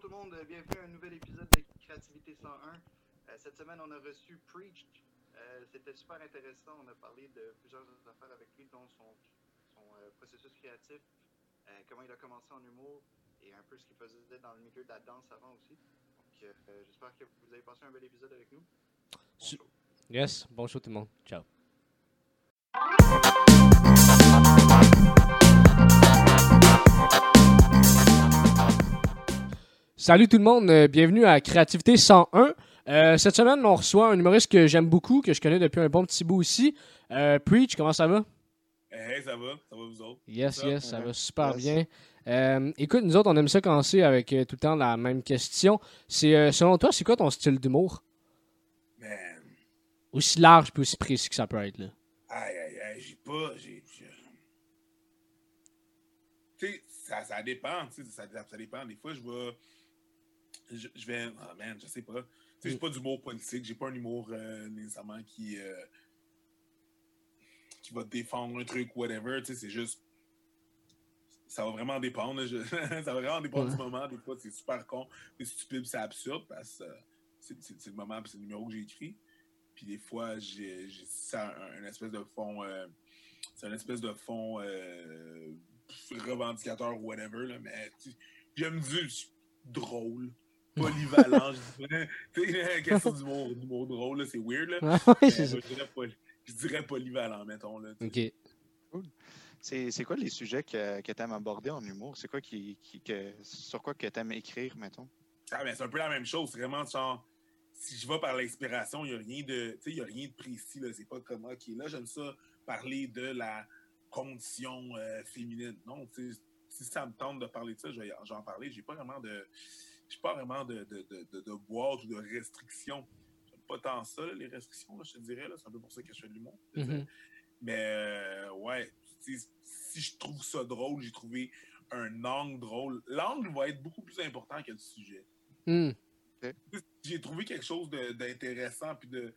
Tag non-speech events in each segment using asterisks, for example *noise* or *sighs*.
tout le monde, bienvenue à un nouvel épisode de Créativité 101. Euh, cette semaine, on a reçu Preach. Euh, C'était super intéressant. On a parlé de plusieurs affaires avec lui, dont son, son euh, processus créatif, comment il a commencé en humour et un peu ce qu'il faisait dans le milieu de la danse avant aussi. Donc, j'espère que vous avez passé un bel épisode avec nous. Bon. Yes, bon show tout le monde. Ciao. Salut tout le monde, euh, bienvenue à Créativité 101. Euh, cette semaine, on reçoit un humoriste que j'aime beaucoup, que je connais depuis un bon petit bout aussi. Euh, Preach, comment ça va? Hey, ça va? Ça va vous autres? Yes, Ça, yes, ça ouais. va super Yes. bien. Euh, écoute, nous autres, on aime ça commencer avec euh, tout le temps la même question. C'est euh, selon toi, c'est quoi ton style d'humour? Man, Aussi large puis aussi précis que ça peut être. Là. aïe, aïe, aïe, j'ai pas. j'ai- Tu sais, ça, ça dépend, tu sais, ça, ça dépend. Des fois, je vais. Je, je vais. Ah, man, je sais pas. Tu sais, j'ai Mm. pas d'humour politique, j'ai pas un humour euh, nécessairement qui. euh, qui va défendre un truc, whatever. Tu sais, c'est juste. Ça va vraiment dépendre. je- *laughs* ça va vraiment dépendre Ouais. du moment. Des fois, c'est super con, c'est stupide, c'est absurde parce que euh, c'est le moment, c'est le numéro que j'ai écrit. Puis des fois, j'ai ça un, un espèce de fond. c'est un espèce de fond revendicateur ou whatever. Là, mais tu- j'aime dire drôle, polyvalent. je *laughs* dirais. Tu sais, question d'humour d'humour drôle, là, c'est weird. Là. Ah ouais, je, dirais poly- je dirais polyvalent, mettons. Là. Ok. C'est c'est quoi les sujets que, que tu aimes aborder en humour? C'est quoi qui, qui- que, sur quoi que tu aimes écrire, mettons? Ah, mais c'est un peu la même chose. C'est vraiment genre, si je vais par l'inspiration, il n'y a rien de, tu sais, il y a rien de précis. Là. C'est pas comme, OK, là, j'aime ça parler de la condition euh, féminine. Non, tu sais, si ça me tente de parler de ça, je vais j'en parler. J'ai pas vraiment de, j'ai pas vraiment de, de, de, de, de boîte ou de restrictions. J'aime pas tant ça, là, les restrictions, là, je te dirais. là. C'est un peu pour ça que je fais de l'humour. Mhm. Mais euh, ouais, tu sais, si je trouve ça drôle, j'ai trouvé un angle drôle. L'angle va être beaucoup plus important que le sujet. Hmm. J'ai trouvé quelque chose d'intéressant puis de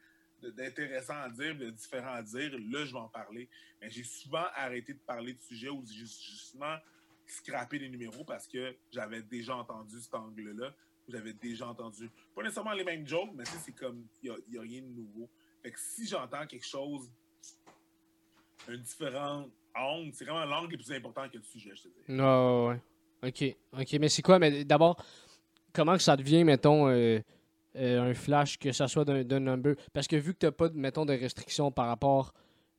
d'intéressant à dire, de différent à dire, là, je vais en parler. Mais j'ai souvent arrêté de parler de sujets ou j'ai justement scrappé les numéros parce que j'avais déjà entendu cet angle-là. J'avais déjà entendu, pas nécessairement les mêmes jokes, mais tu c'est comme, il n'y a, rien de nouveau. Fait que si j'entends quelque chose, un différent angle, c'est vraiment l'angle qui est plus important que le sujet, je te dis. Ouais, ouais, ouais. Ok, ok, mais c'est quoi? Mais d'abord, comment que ça devient, mettons, euh, euh, un flash, que ça soit d'un number? Parce que vu que t'as pas, de, mettons, de restrictions par rapport,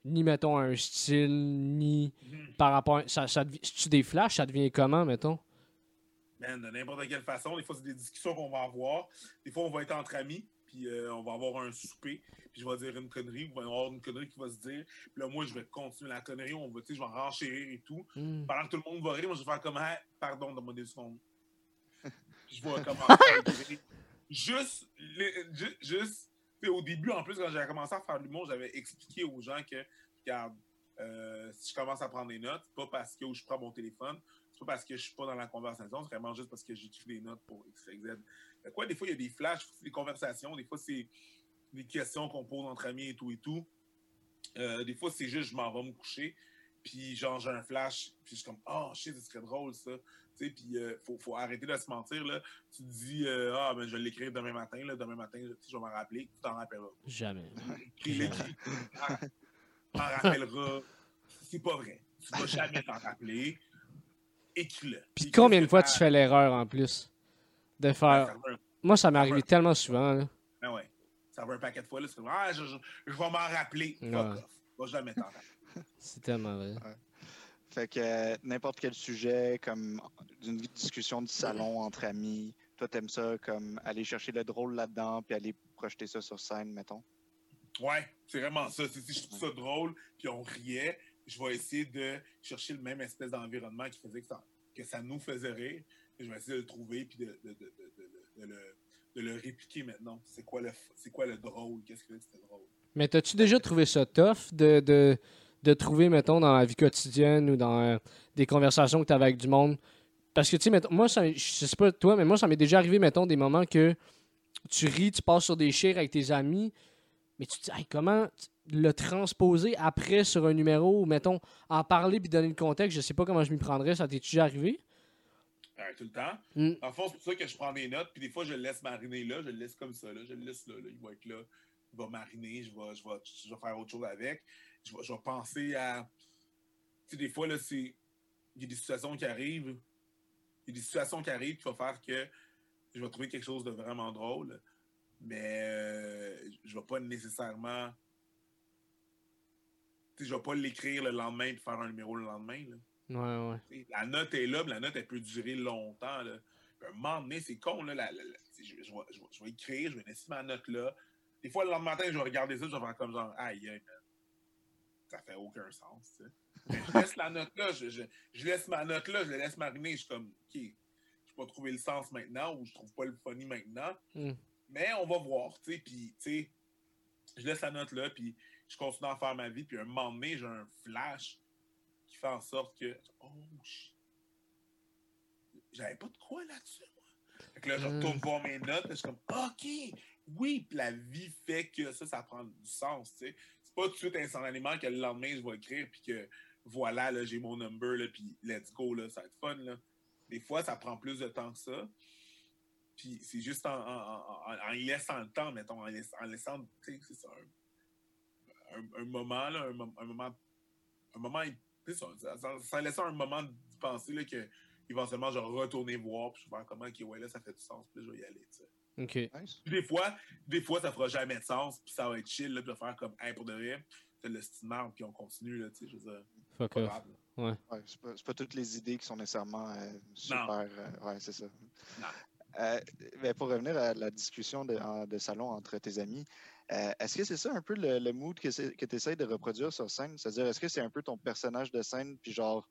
ni, mettons, un style, ni par rapport à... Ça, ça, tu des flashs, ça devient comment, mettons? Man, de n'importe quelle façon. Des fois, c'est des discussions qu'on va avoir. Des fois, on va être entre amis, puis euh, on va avoir un souper, puis je vais dire une connerie, il va y avoir une connerie qui va se dire. Puis là, moi, je vais continuer la connerie, on va, tu sais, je vais renchérir et tout. Hmm. Pendant que tout le monde va rire, moi, je vais faire comme, pardon, donne-moi des secondes. Puis *laughs* je vais commencer à. Juste, les- ju- juste, au début, en plus, quand j'avais commencé à faire l'humour, j'avais expliqué aux gens que, regarde, euh, si je commence à prendre des notes, c'est pas parce que je prends mon téléphone, c'est pas parce que je suis pas dans la conversation, c'est vraiment juste parce que j'écris des notes pour X, Z. Quoi, des fois, il y a des flashs, des conversations, des fois, c'est des questions qu'on pose entre amis et tout et tout. Euh, des fois, c'est juste, je m'en vais me coucher, puis genre, j'ai un flash, puis je suis comme, oh shit, ce serait drôle ça. Tu sais, puis euh, faut, faut arrêter de se mentir, là. Tu te dis, euh, ah, ben, je vais l'écrire demain matin, là. Demain matin, je, vais m'en rappeler, tu t'en rappelleras. Jamais. Ah, Tu t'en rappelleras. C'est pas vrai. Tu vas jamais t'en rappeler. Écris-le. Puis combien de fois tu fais l'erreur, en plus, de Ouais, faire... Moi, ça m'est arrivé tellement souvent, là. Ben ouais. Ça veut un paquet de fois, là. C'est comme, ah, je, je, je vais m'en rappeler. Fuck Ouais. off. Va jamais t'en rappeler. C'est tellement vrai. Fait que euh, n'importe quel sujet, comme d'une discussion de salon entre amis, toi, t'aimes ça comme aller chercher le drôle là-dedans, puis aller projeter ça sur scène, mettons? Ouais, c'est vraiment ça. C'est- Si je trouve ça drôle, puis on riait, je vais essayer de chercher le même espèce d'environnement qui faisait que ça, que ça nous faisait rire. Et je vais essayer de le trouver, puis de, de, de, de, de- de le, de le répliquer maintenant. C'est quoi le, f- c'est quoi le drôle? Qu'est-ce que c'était drôle? Mais t'as-tu déjà trouvé ça tough de, de, trouver, mettons, dans la vie quotidienne ou dans euh, des conversations que t'avais avec du monde? Parce que, tu sais, moi, ça, je sais pas toi, mais moi, ça m'est déjà arrivé, mettons, des moments que tu ris, tu passes sur des chires avec tes amis, mais tu te dis, Hey, comment le transposer après sur un numéro ou, mettons, en parler puis donner le contexte, je sais pas comment je m'y prendrais, ça t'est déjà arrivé? Euh, tout le temps. Mm. En fond, c'est pour ça que je prends des notes, puis des fois, je le laisse mariner là, je le laisse comme ça, là, je le laisse là, là, il va être là, il va mariner, je vais, je vais, je vais faire autre chose avec. Je vais, je vais penser à. Tu sais, des fois, là, c'est. Il y a des situations qui arrivent. Il y a des situations qui arrivent qui vont faire que je vais trouver quelque chose de vraiment drôle, mais euh, je ne vais pas nécessairement. Tu sais, je vais pas l'écrire le lendemain et faire un numéro le lendemain. Là. Ouais, ouais. T'sais, La note est là, mais la note, elle peut durer longtemps. Là. Puis à un moment donné, c'est con. Là, la- la- la- t'sais, je, je vais, je vais- je vais écrire, je vais laisser ma note là. Des fois, le lendemain matin, je vais regarder ça, je vais faire comme genre, aïe, aïe, man. Ça fait aucun sens. Mais je laisse la note là, je, je, je laisse ma note là, je la laisse mariner. Je suis comme, OK, je pas trouver le sens maintenant ou je trouve pas le funny maintenant. Mm. Mais on va voir, tu sais. Puis, tu sais, je laisse la note là, puis je continue à faire ma vie. Puis, un moment donné, j'ai un flash qui fait en sorte que, oh. J'avais pas de quoi là-dessus, moi. Fait que là, je Mm. retourne voir mes notes, puis je suis comme, OK, oui, puis la vie fait que ça, ça prend du sens, tu sais. Pas tout de suite instantanément que le lendemain, je vais écrire, puis que voilà, là, j'ai mon number, là, puis let's go, là, ça va être fun, là. Des fois, ça prend plus de temps que ça. Puis c'est juste en, laissant le temps, mettons, en, laissant, laissant, ça, un, un- un moment, là, un, mom- un moment, un moment, ça, laissant un moment d'y penser, là, que éventuellement, je vais retourner voir, puis je vais voir comment, ok, ouais, là, ça fait du sens, puis je vais y aller, tu sais. Ok. Nice. Puis des fois, des fois, ça fera jamais de sens, puis ça va être chill, là, puis de faire comme, hey, pour de vrai, c'est le style puis on continue, là, tu sais, je veux dire, Fuck pas off. grave, là. Ouais, c'est pas, c'est pas toutes les idées qui sont nécessairement euh, super. euh, ouais, c'est ça. Non. Euh, mais pour revenir à la discussion de, en- de salon entre tes amis, euh, est-ce que c'est ça un peu le, le mood que, tu essaies de reproduire sur scène? C'est-à-dire, est-ce que c'est un peu ton personnage de scène, puis genre,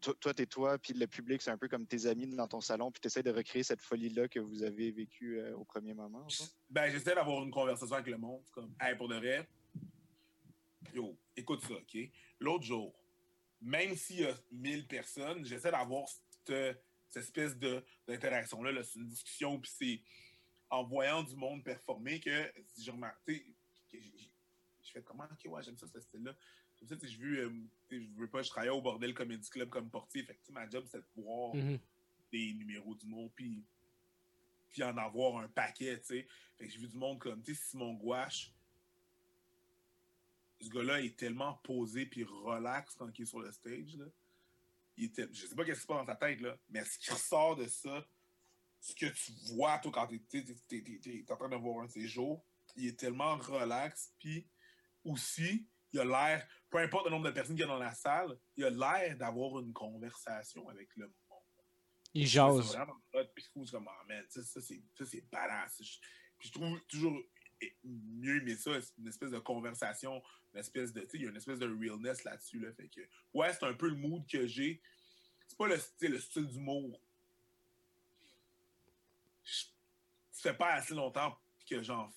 toi, t'es toi, puis le public, c'est un peu comme tes amis dans ton salon, puis tu essaies de recréer cette folie-là que vous avez vécue euh, au premier moment? Ben, j'essaie d'avoir une conversation avec le monde. Comme, hey, pour de vrai, yo, écoute ça, OK? L'autre jour, même s'il y a 1000 personnes, j'essaie d'avoir cette, espèce d'interaction-là. là. C'est une discussion, puis c'est en voyant du monde performer que j'ai remarqué, je fais comment, OK, ouais, j'aime ça, ce style-là. Comme ça, j'ai vu, euh, je veux pas, je travaillais au Bordel Comedy Club comme portier. Fait que, ma job, c'est de voir Mhm. des numéros d'humour, puis, puis en avoir un paquet, tu sais. Fait que j'ai vu du monde comme, tu sais, Simon Gouache. Ce gars-là est tellement posé puis relax quand il est sur le stage, là. Il était, je sais pas qu'est-ce qui se passe dans ta tête, là, mais ce qui ressort de ça, ce que tu vois, toi, quand t'es en train de voir un de ces jours, il est tellement relax, puis aussi, il a l'air, peu importe le nombre de personnes qu'il y a dans la salle, il a l'air d'avoir une conversation avec le monde. Il jase. vraiment puis je trouve comme, ah, man, ça, ça, c'est, ça, c'est badass. Je- puis je trouve toujours mieux aimer ça, c'est une espèce de conversation, une espèce de, tu sais, il y a une espèce de realness là-dessus, là, fait que, ouais, c'est un peu le mood que j'ai. C'est pas le style, le style d'humour. Ça fait pas assez longtemps que j'en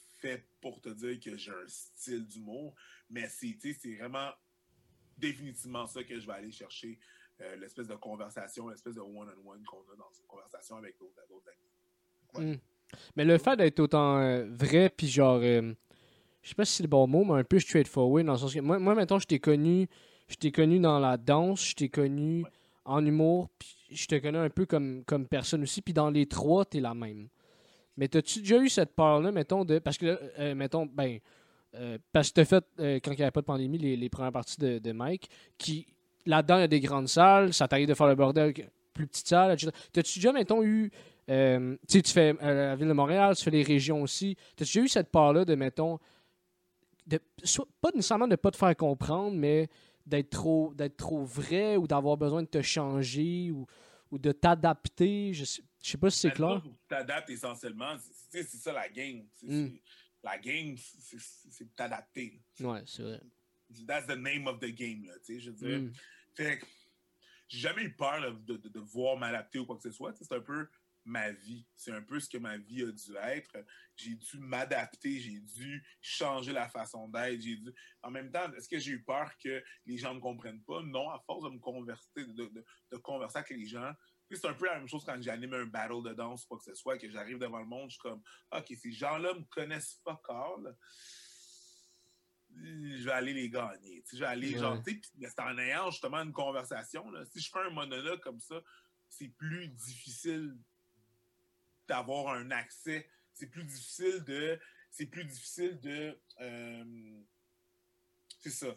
pour te dire que j'ai un style d'humour, mais c'est, tu sais, c'est vraiment définitivement ça que je vais aller chercher euh, l'espèce de conversation, l'espèce de one-on-one qu'on a dans une conversation avec d'autres amis. Mm. Mais le fait d'être autant euh, vrai, puis genre, euh, je sais pas si c'est le bon mot, mais un peu straightforward, dans le sens que moi, moi mettons, je t'ai connu, je t'ai connu dans la danse, je t'ai connu Ouais. en humour, puis je te connais un peu comme, comme personne aussi, puis dans les trois, t'es la même. Mais t'as-tu déjà eu cette peur-là, mettons, de. Parce que, euh, mettons, ben. euh, parce que t'as fait, euh, quand il n'y avait pas de pandémie, les, les premières parties de, Mike, qui. Là-dedans, il y a des grandes salles, ça t'arrive de faire le bordel, plus petite salle, etc. T'as-tu déjà, mettons, eu. euh, tu sais, tu fais la ville de Montréal, tu fais les régions aussi. T'as-tu déjà eu cette part-là de, mettons. De, soit, pas nécessairement de pas te faire comprendre, mais d'être trop, d'être trop vrai ou d'avoir besoin de te changer ou, ou de t'adapter. Je sais, je sais pas si c'est Mais clair. Tu t'adaptes essentiellement. C'est- ça la game. Mm. c'est- La game, c'est- t'adapter. Ouais, c'est vrai. That's the name of the game. Là, tu sais, je veux dire. Mm. Fait que j'ai jamais eu peur là, de, de, de voir m'adapter ou quoi que ce soit. C'est un peu ma vie. C'est un peu ce que ma vie a dû être. J'ai dû m'adapter, j'ai dû changer la façon d'être. J'ai dû. En même temps, est-ce que j'ai eu peur que les gens ne me comprennent pas? Non, à force de me converser, de, de, de converser avec les gens. C'est un peu la même chose quand j'anime un battle de danse ou quoi que ce soit, que j'arrive devant le monde, je suis comme OK, ces gens-là me connaissent pas all. Je vais aller les gagner. Je vais aller, Ouais. genre, c'est en ayant justement une conversation. Là. Si je fais un monologue comme ça, c'est plus difficile d'avoir un accès. C'est plus difficile de. C'est plus difficile de. euh, c'est ça.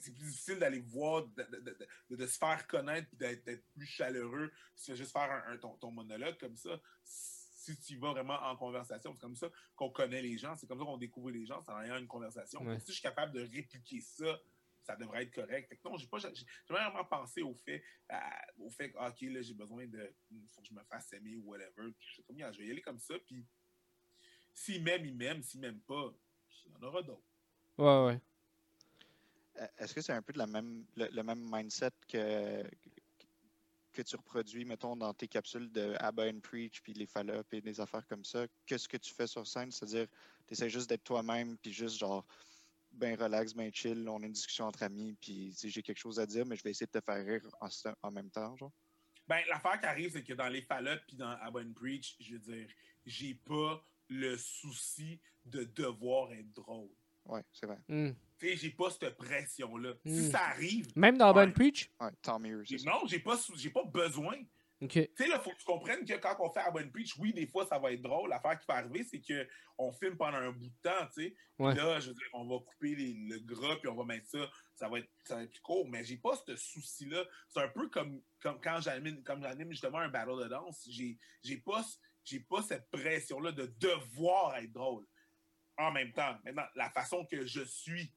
C'est plus difficile d'aller voir, de, de- de- de- de se faire connaître puis d'être plus chaleureux. Si tu fais juste faire un, un- ton, ton monologue comme ça, si tu vas vraiment en conversation, c'est comme ça qu'on connaît les gens, c'est comme ça qu'on découvre les gens, c'est en ayant une conversation. Ouais. Si je suis capable de répliquer ça, ça devrait être correct. Fait que non, j'ai pas j'ai vraiment pensé au fait, au fait que, ah, ok, là, j'ai besoin de. Il faut que je me fasse aimer ou whatever. Puis je comme, je vais y aller comme ça. Puis s'il m'aime, il m'aime. S'il m'aime pas, il y en aura d'autres. Ouais, ouais. Euh, Est-ce que c'est un peu de la même, le, le même mindset que, que tu reproduis, mettons, dans tes capsules de Abba and Preach, puis les follow et des affaires comme ça, que ce que tu fais sur scène, c'est-à-dire, tu essaies juste d'être toi-même, puis juste genre, ben relax, ben chill, on a une discussion entre amis, puis si j'ai quelque chose à dire, mais je vais essayer de te faire rire en, même temps, genre? Ben, l'affaire qui arrive, c'est que dans les fallops puis dans Abba and Preach, je veux dire, j'ai pas le souci de devoir être drôle. Ouais, c'est vrai. Hmm. Tu sais, j'ai pas cette pression-là. Mm. Si ça arrive, Même dans Ouais. Bonne Preach? Ouais, tant mieux, non, j'ai pas, j'ai pas besoin. Ok. Tu sais, là, faut que tu comprennes que quand on fait Abba and Preach, oui, des fois, ça va être drôle. L'affaire qui va arriver, c'est qu'on filme pendant un bout de temps, tu sais. Ouais. Là, je veux dire, on va couper les- le gras, puis on va mettre ça, ça va être, ça va être plus court. Mais j'ai pas ce souci-là. C'est un peu comme, comme quand j'anime comme j'anime justement un battle de danse. J'ai j'ai pas, j'ai pas cette pression-là de devoir être drôle. En même temps, maintenant, la façon que je suis,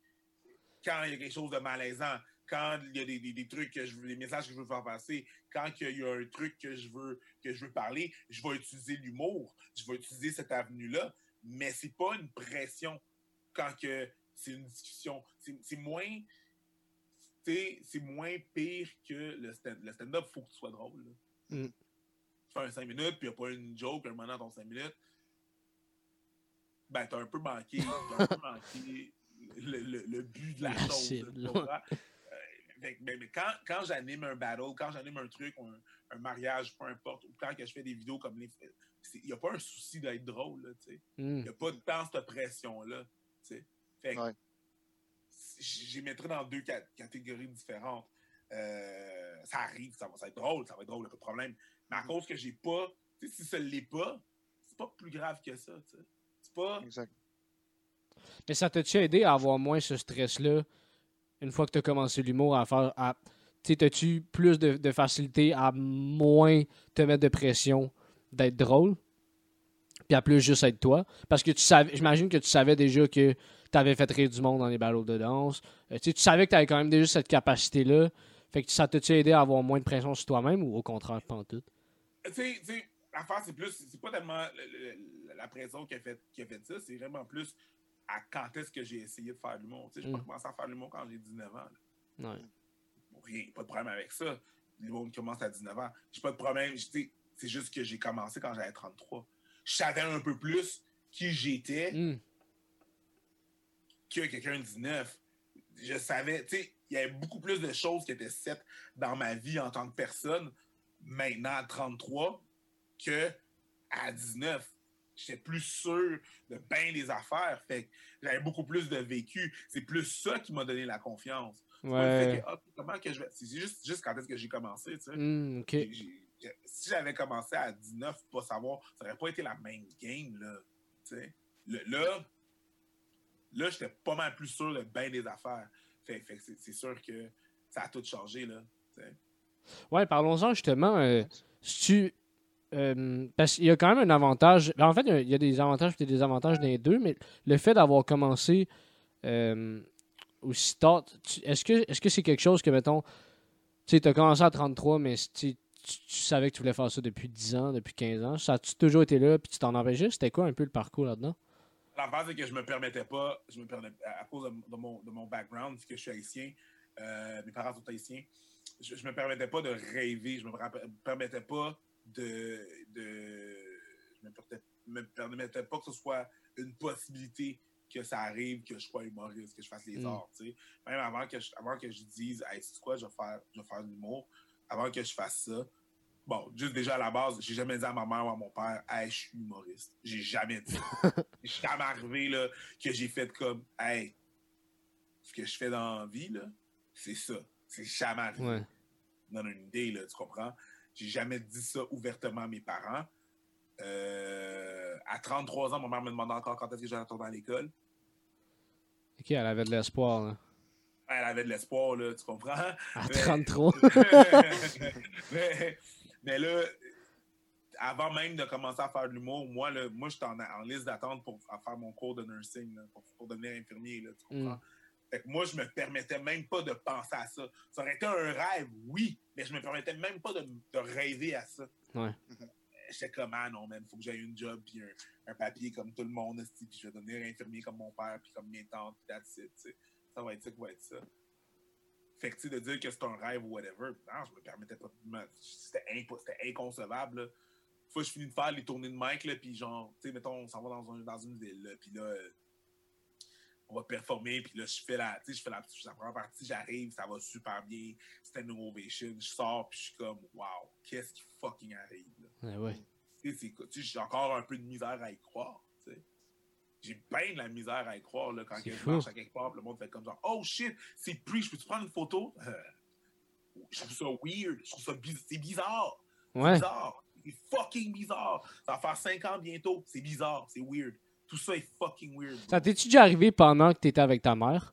quand il y a quelque chose de malaisant, quand il y a des, des- des trucs que je veux, des messages que je veux faire passer, quand il y a un truc que je veux que je veux parler, je vais utiliser l'humour, je vais utiliser cette avenue-là, mais c'est pas une pression quand que c'est une discussion. C'est moins c'est moins pire que le stand- le stand-up, faut que tu sois drôle. Mm. Tu fais un 5 minutes, puis il n'y a pas une joke, un moment dans ton 5 minutes, ben, t'as un peu manqué, t'as un peu manqué le, le- le but de la La chose. Euh, mais, mais quand, quand j'anime un battle, quand j'anime un truc, ou un, un mariage, peu importe, ou quand que je fais des vidéos comme les. Il n'y a pas un souci d'être drôle, là, tu sais. Hmm. Il n'y a pas de temps cette pression-là. tu sais. Fait que Ouais. j'y mettrais dans deux cat- catégories différentes. Euh, ça arrive, ça va, ça va être drôle, ça va être drôle, pas de problème. Mais à Mhm. cause que j'ai pas, tu sais, si ça ne l'est pas, c'est pas plus grave que ça. tu sais. C'est pas. Exact. Mais ça t'a-tu aidé à avoir moins ce stress-là une fois que tu as commencé l'humour à faire. À... T'as-tu plus de, facilité à moins te mettre de pression d'être drôle? Puis à plus juste être toi? Parce que tu savais, j'imagine que tu savais déjà que tu avais fait rire du monde dans les battles de danse. Euh, tu savais que tu avais quand même déjà cette capacité-là. Fait que ça t'a-tu aidé à avoir moins de pression sur toi-même ou au contraire, pas en tout? Tu sais, tu sais, l'affaire, c'est plus. C'est pas tellement le- le- la pression qui a fait, qui a fait ça, c'est vraiment plus à quand est-ce que j'ai essayé de faire de l'humour? J'ai pas Mm. commencé à faire de l'humour quand j'ai 19 ans. Ouais. Rien, pas de problème avec ça. Le monde commence à 19 ans. J'ai pas de problème. C'est juste que j'ai commencé quand j'avais 33. Je savais un peu plus qui j'étais Hmm. que quelqu'un de 19. Je savais, tu sais, il y avait beaucoup plus de choses qui étaient faites dans ma vie en tant que personne, maintenant à 33, que à 19. J'étais plus sûr de bien des affaires. Fait que j'avais beaucoup plus de vécu. C'est plus ça qui m'a donné la confiance. C'est Ouais. que, ah, comment que je vais. C'est juste, juste quand est-ce que j'ai commencé, tu sais. Hmm, si j'avais commencé à 19, pas savoir, ça n'aurait pas été la même game, là. tu sais. Le- là, là, j'étais pas mal plus sûr de bien des affaires. Fait, fait que c'est c'est sûr que ça a tout changé, là. tu sais. Ouais, parlons-en justement. euh, si tu, euh, parce qu'il y a quand même un avantage. ben, en fait, il y a- des avantages et des désavantages dans les deux, mais le fait d'avoir commencé euh, aussi tard, est-ce que est-ce que c'est quelque chose que, mettons, tu as commencé à 33, mais tu, tu, savais que tu voulais faire ça depuis 10 ans, depuis 15 ans. Ça a-tu toujours été là, puis tu t'en empêchais? C'était quoi un peu le parcours là-dedans? La base, c'est que je me permettais pas, je me permettais, à cause de, mon, de mon background, vu que je suis haïtien, euh, mes parents sont haïtiens, je, je me permettais pas de rêver, je me per- permettais pas de. de je permettais, me permettais pas que ce soit une possibilité que ça arrive, que je sois humoriste, que je fasse les Mm. arts. Même avant que je, avant que je dise, hey, c'est quoi, je vais faire, je vais faire de l'humour, avant que je fasse ça, Bon, juste déjà à la base, j'ai jamais dit à ma mère ou à mon père, hey, je suis humoriste. J'ai jamais dit. *laughs* Je suis jamais arrivé là, que j'ai fait comme, hey, ce que je fais dans la vie, là, c'est ça. C'est jamais arrivé. Ouais. Une idée, là, tu comprends? J'ai jamais dit ça ouvertement à mes parents. Euh, à 33 ans, ma mère me demandait encore quand est-ce que j'allais retourner à l'école. Ok, elle avait de l'espoir. là. Elle avait de l'espoir, là, tu comprends? À Mais- 33. *laughs* mais, mais là, avant même de commencer à faire de l'humour, moi, là, moi j'étais en, en liste d'attente pour à faire mon cours de nursing, là, pour, pour devenir infirmier, là, tu comprends? Mm. Fait que moi, je me permettais même pas de penser à ça. Ça aurait été un rêve, oui, mais je me permettais même pas de, de rêver à ça. Ouais. J'étais comme, ah non, man, faut que j'aie une job, puis un, un papier comme tout le monde, puis je vais devenir infirmier comme mon père, puis comme mes tantes, puis that's it, tu sais. Ça va être ça va être ça. Fait que, tu de dire que c'est un rêve ou whatever, non, je me permettais pas C'était inconcevable, là. Une fois, je finis de faire les tournées de mic, là, puis genre, tu sais, mettons, on s'en va dans, un- dans une ville, là, puis là, euh, on va performer, puis là, je fais la, je fais la, la première partie, j'arrive, ça va super bien, c'était une ovation, je sors, puis je suis comme, wow, qu'est-ce qui fucking arrive, là? Ouais, ouais. Tu sais, c'est quoi, tu sais, j'ai encore un peu de misère à y croire, tu sais. J'ai bien de la misère à y croire, là, quand je marche à quelque part, puis le monde fait comme genre, oh shit, c'est Preach, peux-tu prendre une photo? Euh, je trouve ça weird, je trouve ça biz- c'est bizarre. C'est bizarre. C'est fucking bizarre. Ça va faire 5 ans bientôt. C'est bizarre. C'est weird. Tout ça est fucking weird. bro. Ça t'es-tu déjà arrivé pendant que t'étais avec ta mère?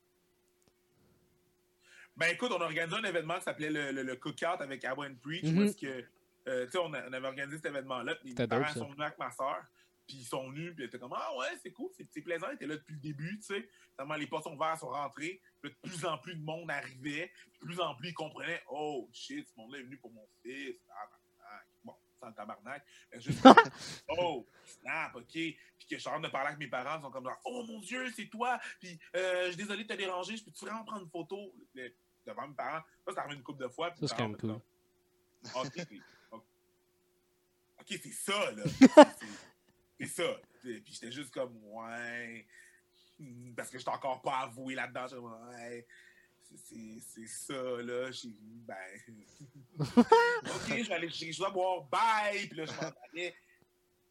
Ben écoute, on a organisé un événement qui s'appelait le, le, le Cookout avec Abba and Preach. Mhm. où est-ce que, euh, tu sais, on, avait organisé cet événement-là. Mes parents dope, sont venus avec ma soeur. Puis ils sont venus. Puis ils étaient comme, ah ouais, c'est cool, c'est plaisant. Ils étaient là depuis le début, tu sais. Finalement, les portes sont ouvertes, sont rentrés. Puis de plus en plus de monde arrivait. De plus en plus, ils comprenaient, oh shit, ce monde-là est venu pour mon fils. Tabarnak. Sans tabarnak. Mais juste, *laughs* oh, snap, ok. Puis que je suis en train de parler avec mes parents, ils sont comme genre, oh mon Dieu, c'est toi. Puis euh, je suis désolé de te déranger, je peux-tu vraiment prendre une photo? Le- devant mes parents? Ça, c'est arrivé une couple de fois. puis Ça, c'est quand même comme, Ok, c'est- ok. Ok, c'est ça, là. *laughs* C'est- ça. Puis j'étais juste comme, ouais. Hmm, Parce que j'étais encore pas avoué là-dedans. Ouais. C'est- ça, là. J'ai ben. *laughs* ok, je vais aller, je dois boire, bye. Puis là, je m'en allais.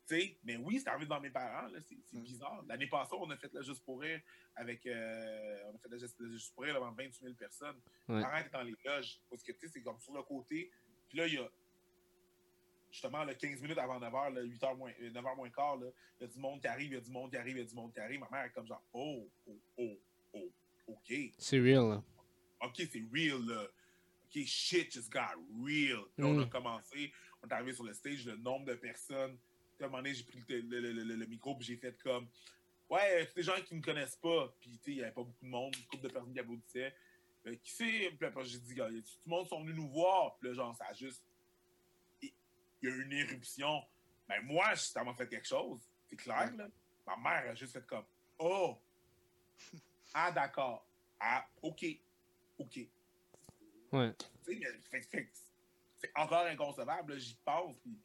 Tu sais, mais oui, c'est arrivé dans mes parents, là. C'est Mm. bizarre. L'année passée, on a fait le Juste pour rire avec. euh, on a fait le Juste, le Juste pour rire devant 28 000 personnes. Ouais. Mes parents étaient dans les loges. Parce que, tu sais, c'est comme sur le côté. Puis là, il y a. Justement, là, 15 minutes avant 9h, là, 8h moins, euh, 9h moins quart, il y a du monde qui arrive, il y a du monde qui arrive, il y a du monde qui arrive. Ma mère est comme genre, oh, oh, oh, oh, OK. C'est real, là. OK, c'est real, là. OK, shit just got real. Puis on a Mm. commencé, on est arrivé sur le stage, le nombre de personnes. Puis à un moment donné, j'ai pris le, le- le- le- micro, puis j'ai fait comme, ouais, c'est des gens qui ne me connaissent pas. Puis, tu sais, il n'y avait pas beaucoup de monde, une couple de personnes qui applaudissaient. Euh, qui c'est? Puis après, j'ai dit, tout le monde sont venus nous voir? Puis là, genre, ça a juste. Il y a eu une éruption. Ben, moi, ça m'a fait quelque chose. C'est clair, là. Ma mère a juste fait comme, oh! Ah, d'accord. Ah, OK. OK. Ouais. Tu sais, mais fait- fait- c'est encore inconcevable. là, J'y pense, puis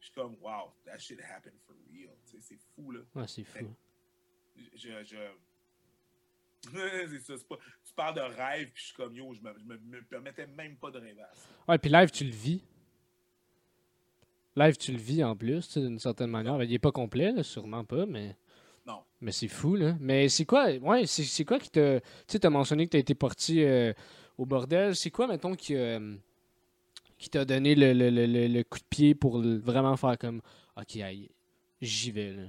je suis comme, wow, that shit happened for real. Tu sais, C'est fou, là. Ouais, c'est fou. Je. je... *laughs* c'est ça, c'est pas... Tu parles de rêve, puis je suis comme, yo, je me, je me, me permettais même pas de rêver à ça. Ouais, puis live, tu le vis. Live, tu le vis en plus, tu sais, d'une certaine manière. Il est pas complet, là, sûrement pas, mais. Mais c'est fou, là. Mais c'est quoi, ouais, c'est c'est quoi qui te. Tu sais, t'as mentionné que t'as été parti euh, au bordel. C'est quoi, mettons, qui, euh, qui t'a donné le, le- le- le- coup de pied pour vraiment faire comme. Ok, aïe, j'y vais, là?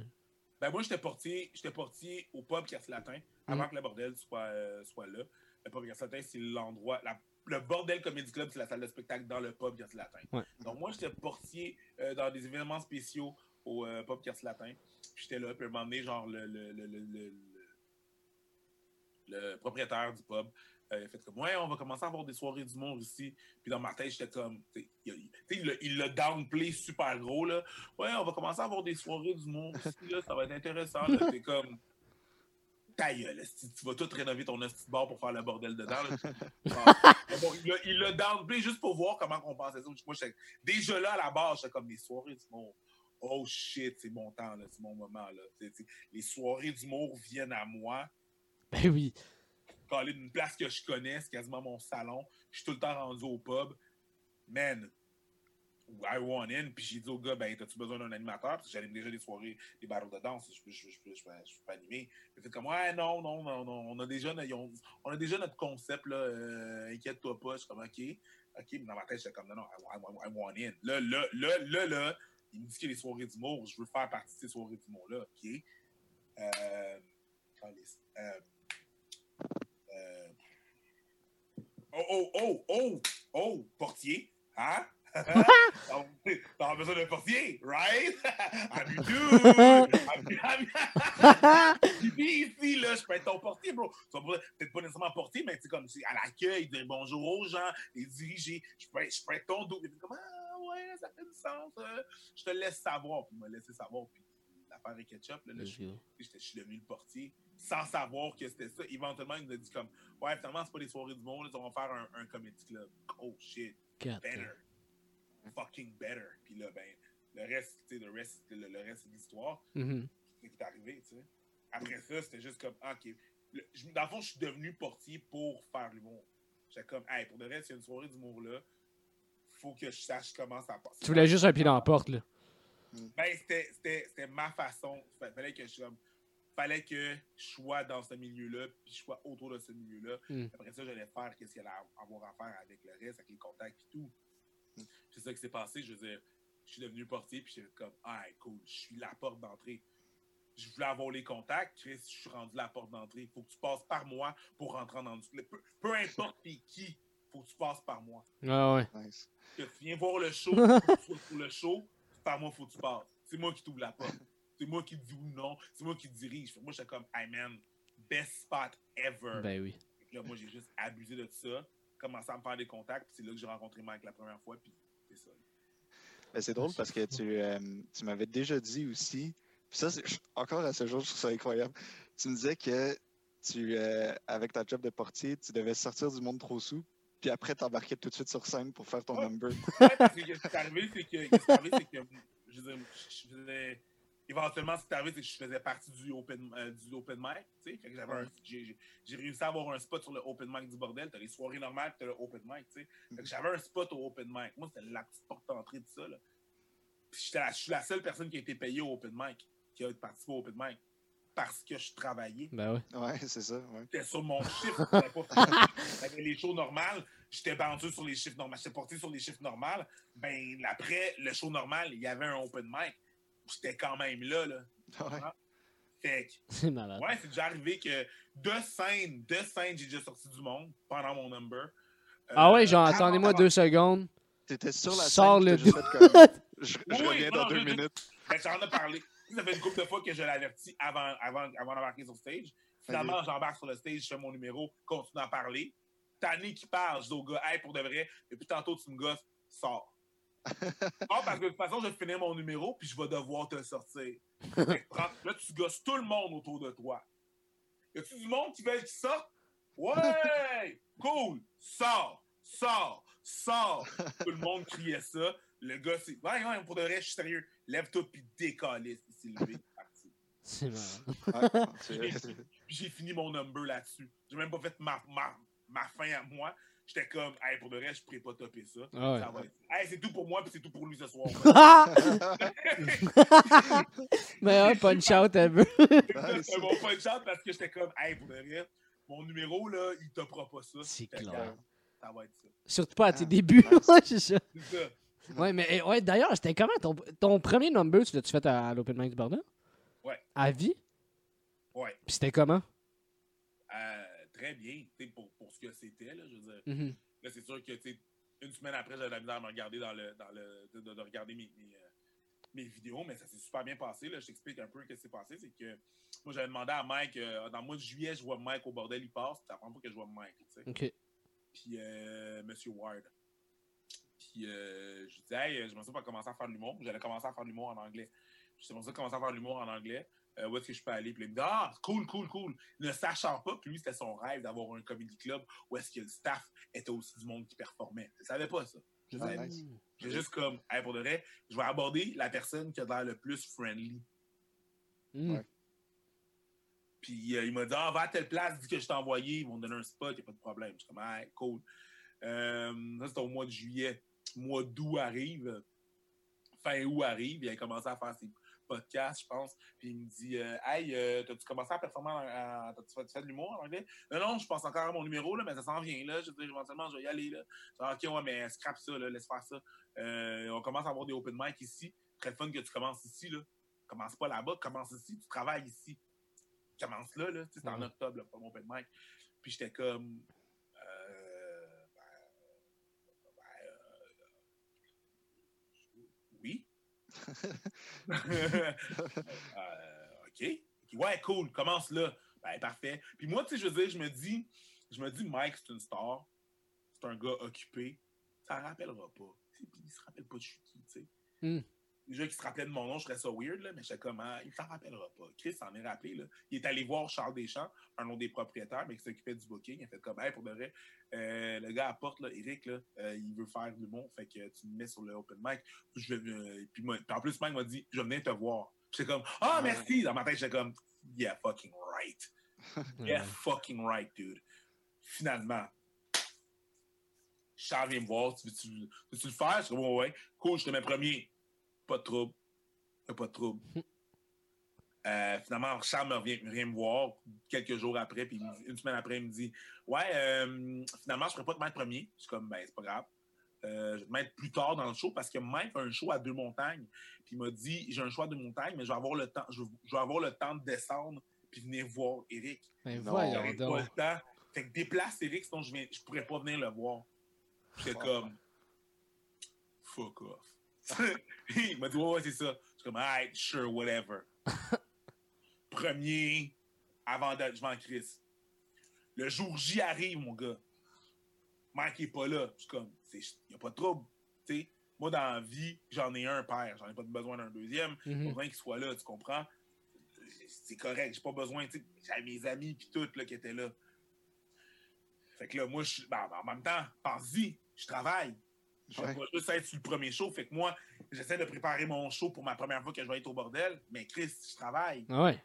Ben moi, j'étais portier, j'étais portier au pub Quartier Latin avant que le bordel soit, euh, soit là. Le pub Quartier Latin, c'est l'endroit. la- le bordel Comedy Club, c'est la salle de spectacle dans le pub Quartier Latin. Ouais. Donc moi, j'étais portier dans des événements spéciaux au pub Quartier Latin. Puis j'étais là, puis à un moment donné, genre, le, le, le, le, le- le propriétaire du pub euh, il a fait comme Ouais, on va commencer à avoir des soirées d'humour ici. Puis dans ma tête, j'étais comme. tu sais, il, il- tu sais, il l'a- il l'a downplay super gros, là. Ouais, on va commencer à avoir des soirées d'humour ici, là, ça va être intéressant. là. T'es comme. Ta gueule, tu vas tout rénover ton esti bar pour faire le bordel dedans. Ah. Mais bon, il l'a- il l'a downplay juste pour voir comment on pensait ça. Moi, déjà là, à la base, j'étais comme des soirées d'humour. Oh shit, c'est mon temps, là, c'est mon moment. Là. Les soirées d'humour viennent à moi *laughs* Ben oui. caler d'une place que je connais, c'est quasiment mon salon. Je suis tout le temps rendu au pub. Man, I want in. Puis j'ai dit au gars, ben, t'as-tu besoin d'un animateur? Parce que j'anime déjà des soirées, des barreaux de danse. Je peux, je, je je peux- animer. Il fait comme, ouais, non, non, non, non. On a déjà, notre- ils ont- on a déjà notre concept, là. euh, Inquiète-toi pas. Je suis comme, OK. OK, mais dans ma tête, j'étais comme, non, non, I, I- I want in. Là, là, là, là, là, il me dit qu'il y a des soirées d'humour. Je veux faire partie de ces soirées d'humour-là, OK? Euh, euh, euh, oh, oh, oh, oh, oh, portier, hein? *laughs* T'as besoin d'un portier, right? *laughs* I'm dude! *laughs* Puis ici, là, je peux être ton portier, bro. Peut-être pas nécessairement portier, mais tu sais, comme c'est à l'accueil, dire bonjour aux gens, les diriger. Je peux être, je peux être ton dos. Puis comme, ah ouais, ça fait du sens. euh, je te laisse savoir. Puis il m'a laissé savoir. Puis l'affaire est ketchup, là, là, je, je suis devenu le portier sans savoir que c'était ça. Éventuellement, il nous a dit comme, ouais, finalement, c'est pas des soirées du monde, on va faire un, un comedy club. Oh shit God better. Fucking better. Puis là, ben, le reste, tu sais, le reste, le, le reste, c'est l'histoire. C'est ce qui est arrivé, tu sais. Après ça, c'était juste comme, ah, OK. Le- je- dans le fond, je suis devenu portier pour faire l'humour. J'étais comme, hey, pour de vrai, s'il y a une soirée d'humour là, faut que je sache comment ça passe. Tu voulais juste un pied dans la porte, là. Ben, c'était- c'était c'était ma façon. Fa- Fallait que je fallait que je sois dans ce milieu-là, puis je sois autour de ce milieu-là. Mm. Après ça, j'allais faire qu'est-ce qu'il allait avoir à faire avec le reste, avec les contacts et tout. Mm. C'est ça qui s'est passé. Je veux dire, je suis devenu portier, puis j'étais comme, ah, cool, je suis la porte d'entrée. Je voulais avoir les contacts, Chris, je suis rendu la porte d'entrée. Il faut que tu passes par moi pour rentrer dans le. Peu, peu importe qui, faut que tu passes par moi Ah ouais. Nice. que tu viens voir le show, faut *laughs* que tu sois pour le show, par moi, faut que tu passes. C'est moi qui t'ouvre la porte. C'est moi qui te dis non. C'est moi qui te dirige. Moi, j'étais comme, hey man, best spot ever. Ben oui. Que là, moi, j'ai juste abusé de ça, commencé à me faire des contacts, puis c'est là que j'ai rencontré Mike la première fois, puis c'est ça. Ben, c'est drôle parce que tu, euh, tu m'avais déjà dit aussi, puis ça, c'est- encore à ce jour, je trouve ça incroyable. Tu me disais que tu, euh, avec ta job de portier, tu devais sortir du monde trop sous, puis après t'embarquer tout de suite sur scène pour faire ton Ouais. number. Ouais, parce que ce qui est arrivé, c'est que, ce qui est arrivé, c'est que, je veux dire, je faisais, éventuellement, ce qui est arrivé, c'est que je faisais partie du open, euh, du open mic, tu sais, fait que j'avais un- j'ai, réussi à avoir un spot sur le open mic du bordel, t'as les soirées normales, t'as le open mic, tu sais, fait que j'avais un spot au open mic, moi, c'était la petite porte d'entrée de ça, là, puis je suis la seule personne qui a été payée au open mic, qui a participé au open mic, parce que je travaillais, Ben ouais. Ouais, c'est ça. Ouais. j'étais sur mon chiffre. j'avais *laughs* les shows normales. J'étais bandu sur les chiffres normaux. J'étais porté sur les chiffres normaux. Ben, après le show normal, il y avait un open mic. J'étais quand même là, là. Ouais. Fait que, *laughs* C'est malade. ouais, c'est déjà arrivé que de scène, de scène, j'ai déjà sorti du monde pendant mon number. Euh, Ah ouais, genre, ah, attendez-moi ah, deux secondes. T'étais sur la Sors scène, le fait comme, je, je Oui, reviens non, dans deux je- minutes. Ben, j'en ai parlé. Ça fait une couple de fois que je l'avertis avant, avant, avant d'embarquer sur stage. Finalement, j'embarque sur le stage, je fais mon numéro, continue à parler. Tanné qui parle, je dis au gars, hey, pour de vrai, depuis tantôt, tu me gosses, sors. *laughs* Non, parce que de toute façon, je vais finir mon numéro, puis je vais devoir te sortir. Là, tu gosses tout le monde autour de toi. Y a-tu du monde qui veut qu'il sorte? Ouais! Cool! Sors! Sors! Sors! Tout le monde criait ça. Le gars, c'est. Ouais, ouais, pour de vrai, je suis sérieux. Lève-toi puis décalisse. Il s'est levé, parti. C'est tu- Puis j'ai fini mon number là-dessus. J'ai même pas fait ma, ma, ma fin à moi. J'étais comme, hey, pour de vrai, je pourrais pas topper ça. Ah ouais. Ça va être- Hey, c'est tout pour moi, puis c'est tout pour lui ce soir. *laughs* *laughs* Mais ouais, punch out un peu. c'est mon punch out parce que j'étais comme, hey, pour de vrai, mon numéro, là, il topera pas ça. C'est clair. Ça va être ça. Surtout pas à tes Ah, débuts. *laughs* c'est ça. Ça. Ouais, mais ouais, d'ailleurs, c'était comment? Ton, ton premier number, tu l'as-tu fait à, l'Open Mic du Bordel? Ouais. À vie? Ouais. Puis c'était comment? Euh, très bien, pour, pour ce que c'était, là, je veux dire. Là, c'est sûr que, tu une semaine après, j'avais la misère à me regarder dans le. Dans le de, de- de regarder mes, mes, euh, mes vidéos, mais ça s'est super bien passé. Là. Je t'explique un peu ce qui s'est passé. C'est que moi, j'avais demandé à Mike, euh, dans le mois de juillet, je vois Mike au bordel, il passe. C'est la première fois que je vois Mike, tu sais. Ok. Puis, euh, Monsieur Ward. Puis, euh, je disais, hey, je me suis pas commencer à faire de l'humour. J'allais commencer à faire de l'humour en anglais. Je me suis commencer à faire de l'humour en anglais. Euh, où est-ce que je peux aller? Puis, il me dit, ah, cool, cool, cool. Ne sachant pas que lui, c'était son rêve d'avoir un comedy club où est-ce que le staff était aussi du monde qui performait. Je savais pas ça. Je Ah, savais nice. J'ai juste comme, hey, pour de vrai, je vais aborder la personne qui a l'air le plus friendly. Mm. Ouais. Puis euh, il m'a dit, ah, va à telle place, dis que je t'ai envoyé, ils vont te donner un spot, il n'y a pas de problème. Je suis comme, hey, cool. Euh, ça, c'était au mois de juillet. Mois d'août arrive. fin août arrive, il a commencé à faire ses podcasts, je pense. Puis il me dit euh, Hey, euh, t'as-tu commencé à performer en- à- T'as-tu fait, de l'humour en anglais? Non, non, je pense encore à mon numéro, là, mais ça s'en vient. Là. Je veux dire, éventuellement, je vais y aller. Là. Genre, ok, ouais, mais scrap ça, là, laisse faire ça. Euh, on commence à avoir des open mic ici. Très fun que tu commences ici. Là. Commence pas là-bas, commence ici, tu travailles ici. Commence là, là. Tu sais, C'est en Mhm. octobre, là, pas mon open mic. Puis j'étais comme. euh, ben, ben, euh, oui. *laughs* Euh, OK. Ouais, cool. Commence là. Ben, parfait. Puis moi, tu sais, je veux dire, je me dis, je me dis, Mike, c'est une star. C'est un gars occupé. Ça ne rappellera pas. Il se rappelle pas de qui, tu sais. Hmm. Déjà qu'il se rappelait de mon nom, je serais ça weird, là, mais je sais comment. Il s'en rappellera pas. Chris s'en est rappelé. Là. Il est allé voir Charles Deschamps, un nom des propriétaires, mais qui s'occupait du booking. Il a fait comme, hey, pour de vrai, euh, le gars apporte, là, Eric, là, euh, il veut faire de l'humour, fait que tu me mets sur le open mic. Je euh, puis, moi- puis en plus, Mike m'a dit, je venir te voir. J'étais comme, ah, Ouais. merci. Dans ma tête, j'étais comme, yeah, fucking right. *laughs* Yeah, fucking right, dude. Finalement, Charles vient me voir, tu veux-tu le faire? Je dis, ouais, ouais. Cool, je te mets premier. Pas de trouble. Pas de trouble. *laughs* Euh, finalement, Charles me revient, vient me voir quelques jours après, puis une semaine après, il me dit Ouais, euh, finalement, je ne pourrais pas te mettre premier. Je suis comme, ben, c'est pas grave. Euh, je vais te mettre plus tard dans le show parce que Mike a un show à deux montagnes. Puis il m'a dit J'ai un choix à deux montagnes, mais je vais avoir le temps, je, je vais avoir le temps de descendre puis venir voir Eric. Ben Non. voyons J'aurais pas donc. le temps. Fait que déplace Eric, sinon je ne je pourrais pas venir le voir. J'étais Fuck. comme Fuck off. *laughs* il m'a dit Ouais, ouais, c'est ça. Je suis comme Alright, sure, whatever. Premier, avant de. Je m'en crisse. Le jour J arrive, mon gars. Mike n'est pas là. Je suis comme, il n'y a pas de trouble. tu sais. Moi, dans la vie, j'en ai un père. J'en ai pas besoin d'un deuxième. Pas Mhm. besoin qu'il soit là, tu comprends? C'est correct, j'ai pas besoin, j'avais mes amis puis tout là, qui étaient là. Fait que là, moi, je, ben, en même temps, pense-y, je travaille. Je vais pas juste être sur le premier show. Fait que moi, j'essaie de préparer mon show pour ma première fois que je vais être au bordel. Mais Chris, je travaille. Ah ouais.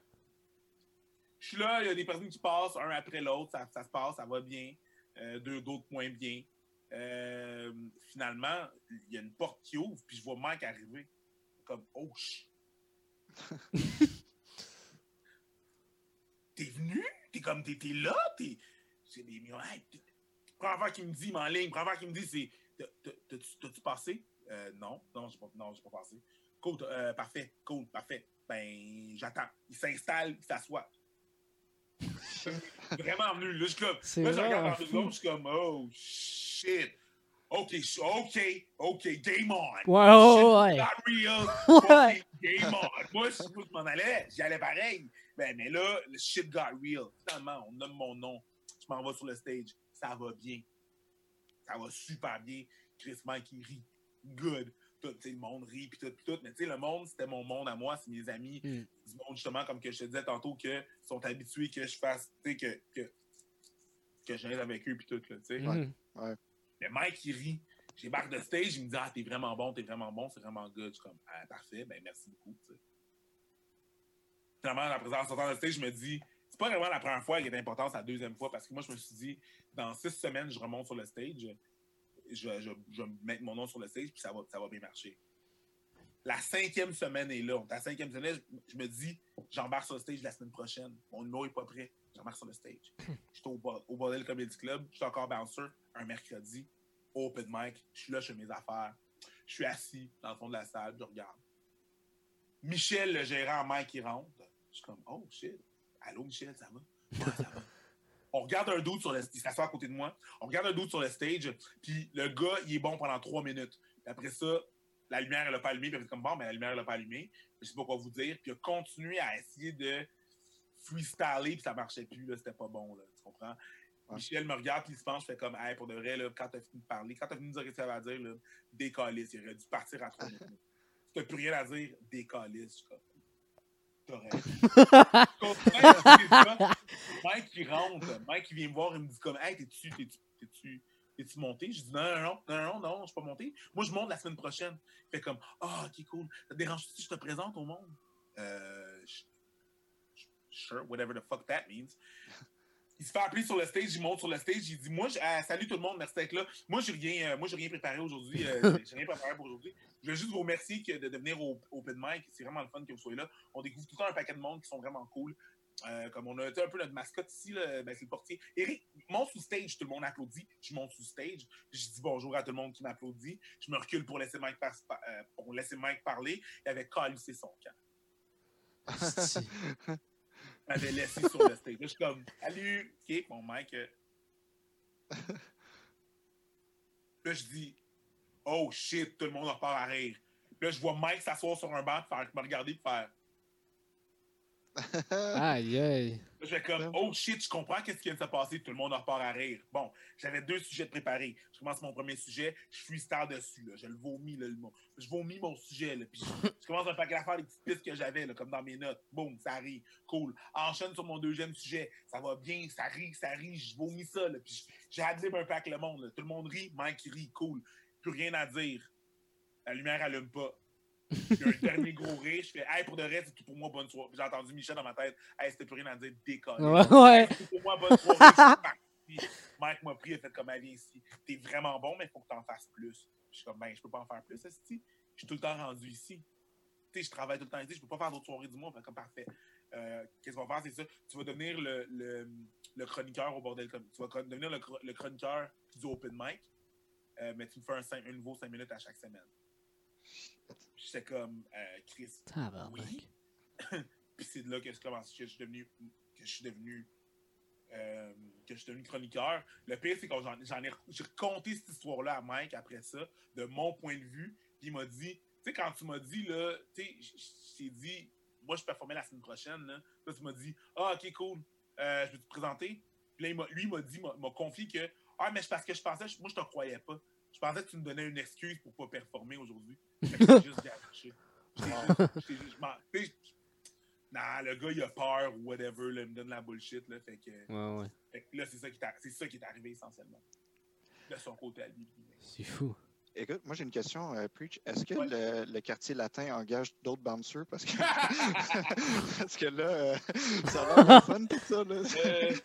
Je suis là, il y a des personnes qui passent un après l'autre, ça, ça se passe, ça va bien. Euh, deux d'autres moins bien. Euh, finalement, il y a une porte qui ouvre, puis je vois Mike arriver. Comme, oh, *laughs* T'es venu? T'es comme, t'es là? T'es. C'est des t'es- première qu'il me dit, m'enligne. Première qu'il me dit, c'est. T'as- t'as- T'as-tu passé? Euh, non, non, j'ai pas, non, j'ai pas passé. Cool, euh, parfait, cool, parfait. Ben, j'attends. Il s'installe, il s'assoit. *laughs* Vraiment venu. Là, je suis comme. Là, je regarde dos, je suis comme, oh shit. OK, OK, OK, game on. Ouais, Shit ouais. real. *laughs* Game on. Moi, moi, je m'en allais, j'y allais pareil. Ben, mais là, le shit got real. Finalement, on nomme mon nom. Je m'en vais sur le stage. Ça va bien. Ça va super bien. Chris Mike, il rit. Good. Tout, le monde rit, puis tout, puis tout. Mais tu sais, le monde, c'était mon monde à moi, c'est mes amis. Mm. Du monde, justement, comme que je te disais tantôt, que sont habitués que je fasse, tu sais, que, que, que j'aille avec eux, puis tout, tu sais. Mhm. Mais Mike, il rit. J'embarque de stage, il me dit Ah, t'es vraiment bon, t'es vraiment bon, c'est vraiment good. Je suis comme Ah, parfait, ben merci beaucoup. tu sais. Finalement, la présence sortant de stage, je me dis C'est pas vraiment la première fois qui est importante, c'est la deuxième fois, parce que moi, je me suis dit Dans six semaines, je remonte sur le stage, je, je, je vais mettre mon nom sur le stage, puis ça va, ça va bien marcher. La cinquième semaine est là. La cinquième semaine, je, je me dis J'embarque sur le stage la semaine prochaine. Mon numéro n'est pas prêt. J'embarque sur le stage. *laughs* Je suis au, au Bordel Comedy Club. Je suis encore bouncer un mercredi. Open mic. Je suis là, je fais mes affaires. Je suis assis dans le fond de la salle. Je regarde. Michel, le gérant Mike, il rentre. Je suis comme, oh shit. Allô, Michel, ça va? Ouais, ça va. On regarde un doute sur le Il s'assoit à côté de moi. On regarde un doute sur le stage. Puis le gars, il est bon pendant trois minutes. Puis après ça, la lumière, elle n'a pas allumé. Puis il est comme, bon, mais la lumière, elle n'a pas allumé. Je sais pas quoi vous dire. Puis il a continué à essayer de freestyler. Puis ça marchait plus. là. C'était pas bon. Là, tu comprends? Ouais. Michel me regarde. Puis il se penche. Je fais comme, hey, pour de vrai, là, quand t'as fini de parler, quand t'as fini de dire ce que ça va dire, là, décalisse. Il aurait dû partir à trois minutes. *laughs* T'as plus rien à dire, décalisse. Je suis comme, Mike, *laughs* il rentre. Mike, il vient me voir. Il me dit comme, hey, t'es-tu, t'es-tu, t'es-tu, monté? Je dis, non, non, non, non, non, je suis pas monté. Moi, je monte la semaine prochaine. Il fait comme, ah, ok, cool. Ça te dérange si je te présente au monde? Euh, sure, whatever the fuck that means. Il se fait appeler sur le stage, il monte sur le stage, il dit Moi, je- ah, salut tout le monde, merci d'être là. Moi, j'ai rien, euh, moi, rien préparé aujourd'hui. euh, *laughs* j'ai rien préparé pour aujourd'hui. Je veux juste vous remercier que de, de venir au Open Mic. C'est vraiment le fun que vous soyez là. On découvre tout le temps un paquet de monde qui sont vraiment cool. Euh, comme on a un peu notre mascotte ici, là, ben, c'est le portier. Eric, monte sous stage, tout le monde applaudit. Je monte sous stage. Je dis bonjour à tout le monde qui m'applaudit. Je me recule pour laisser Mike, par- euh, pour laisser Mike parler. Il avait calissé son camp. *laughs* M'avait laissé sur le stage. Là, je suis comme, salut, ok, mon Mike. euh. Là, je dis, oh shit, tout le monde repart à rire. Là, je vois Mike s'asseoir sur un banc, me regarder et faire. Aïe, aïe. Je fais comme, oh shit, je comprends qu'est-ce qui vient de se passer, tout le monde repart à rire. Bon, j'avais deux sujets de préparer. Je commence mon premier sujet, je suis star dessus, là. je le vomis, là, le mot. Je vomis mon sujet, là, puis je, je commence un paquet d'affaires, les petites pistes que j'avais, là, comme dans mes notes. Boum, ça rit, cool. Enchaîne sur mon deuxième sujet, ça va bien, ça rit, ça rit, je vomis ça, là, puis adlib un peu avec le monde, là. Tout le monde rit, Mike rit, cool. Plus rien à dire. La lumière allume pas. A un dernier gros rire, je fais, hey, pour de reste, c'est tout pour moi, bonne soirée. J'ai entendu Michel dans ma tête, hey, c'était plus rien à dire, déconne. Ouais, ouais. C'est pour moi, bonne soirée. je suis parti. Mike m'a pris, il a fait comme, allez ici. T'es vraiment bon, mais il faut que t'en fasses plus. Je suis comme, ben, je peux pas en faire plus, esti. Je suis tout le temps rendu ici. Tu sais, je travaille tout le temps ici, je peux pas faire d'autres soirées du mois. Fait comme, parfait. Euh, Qu'est-ce qu'on va faire, c'est ça? Tu vas devenir le, le, le chroniqueur au bordel comme Tu vas devenir le, chro- le chroniqueur du open mic, euh, mais tu me fais un, un nouveau 5 minutes à chaque semaine. J'étais comme, euh, Chris, oui. *laughs* Puis c'est de là que je commence, que je suis devenu, que je suis devenu, euh, que je suis devenu chroniqueur. Le pire, c'est que j'en j'en ai, j'ai raconté cette histoire-là à Mike après ça, de mon point de vue. Puis il m'a dit, tu sais, quand tu m'as dit, là, tu sais, j- j- j'ai dit, moi, je performais la semaine prochaine, là. Là, tu m'as dit, ah, ok, cool, euh, je vais te présenter. Puis là, il lui, il m'a dit, m'a m'a confié que, ah, mais c'est parce que je pensais, moi, je te croyais pas. Je pensais que tu me donnais une excuse pour pas performer aujourd'hui. Juste tu sais, Nah, le gars, il a peur ou whatever, là, il me donne la bullshit. Là, fait, que, Ouais, ouais. fait que là, c'est ça, qui est arri- c'est ça qui est arrivé essentiellement. De son côté à lui. C'est fou. Écoute, moi j'ai une question, euh, Preach. Est-ce que Ouais. le, le quartier latin engage d'autres bouncers? Parce que, *laughs* *laughs* parce que là, euh, ça a l'air le fun tout ça. Là. Euh,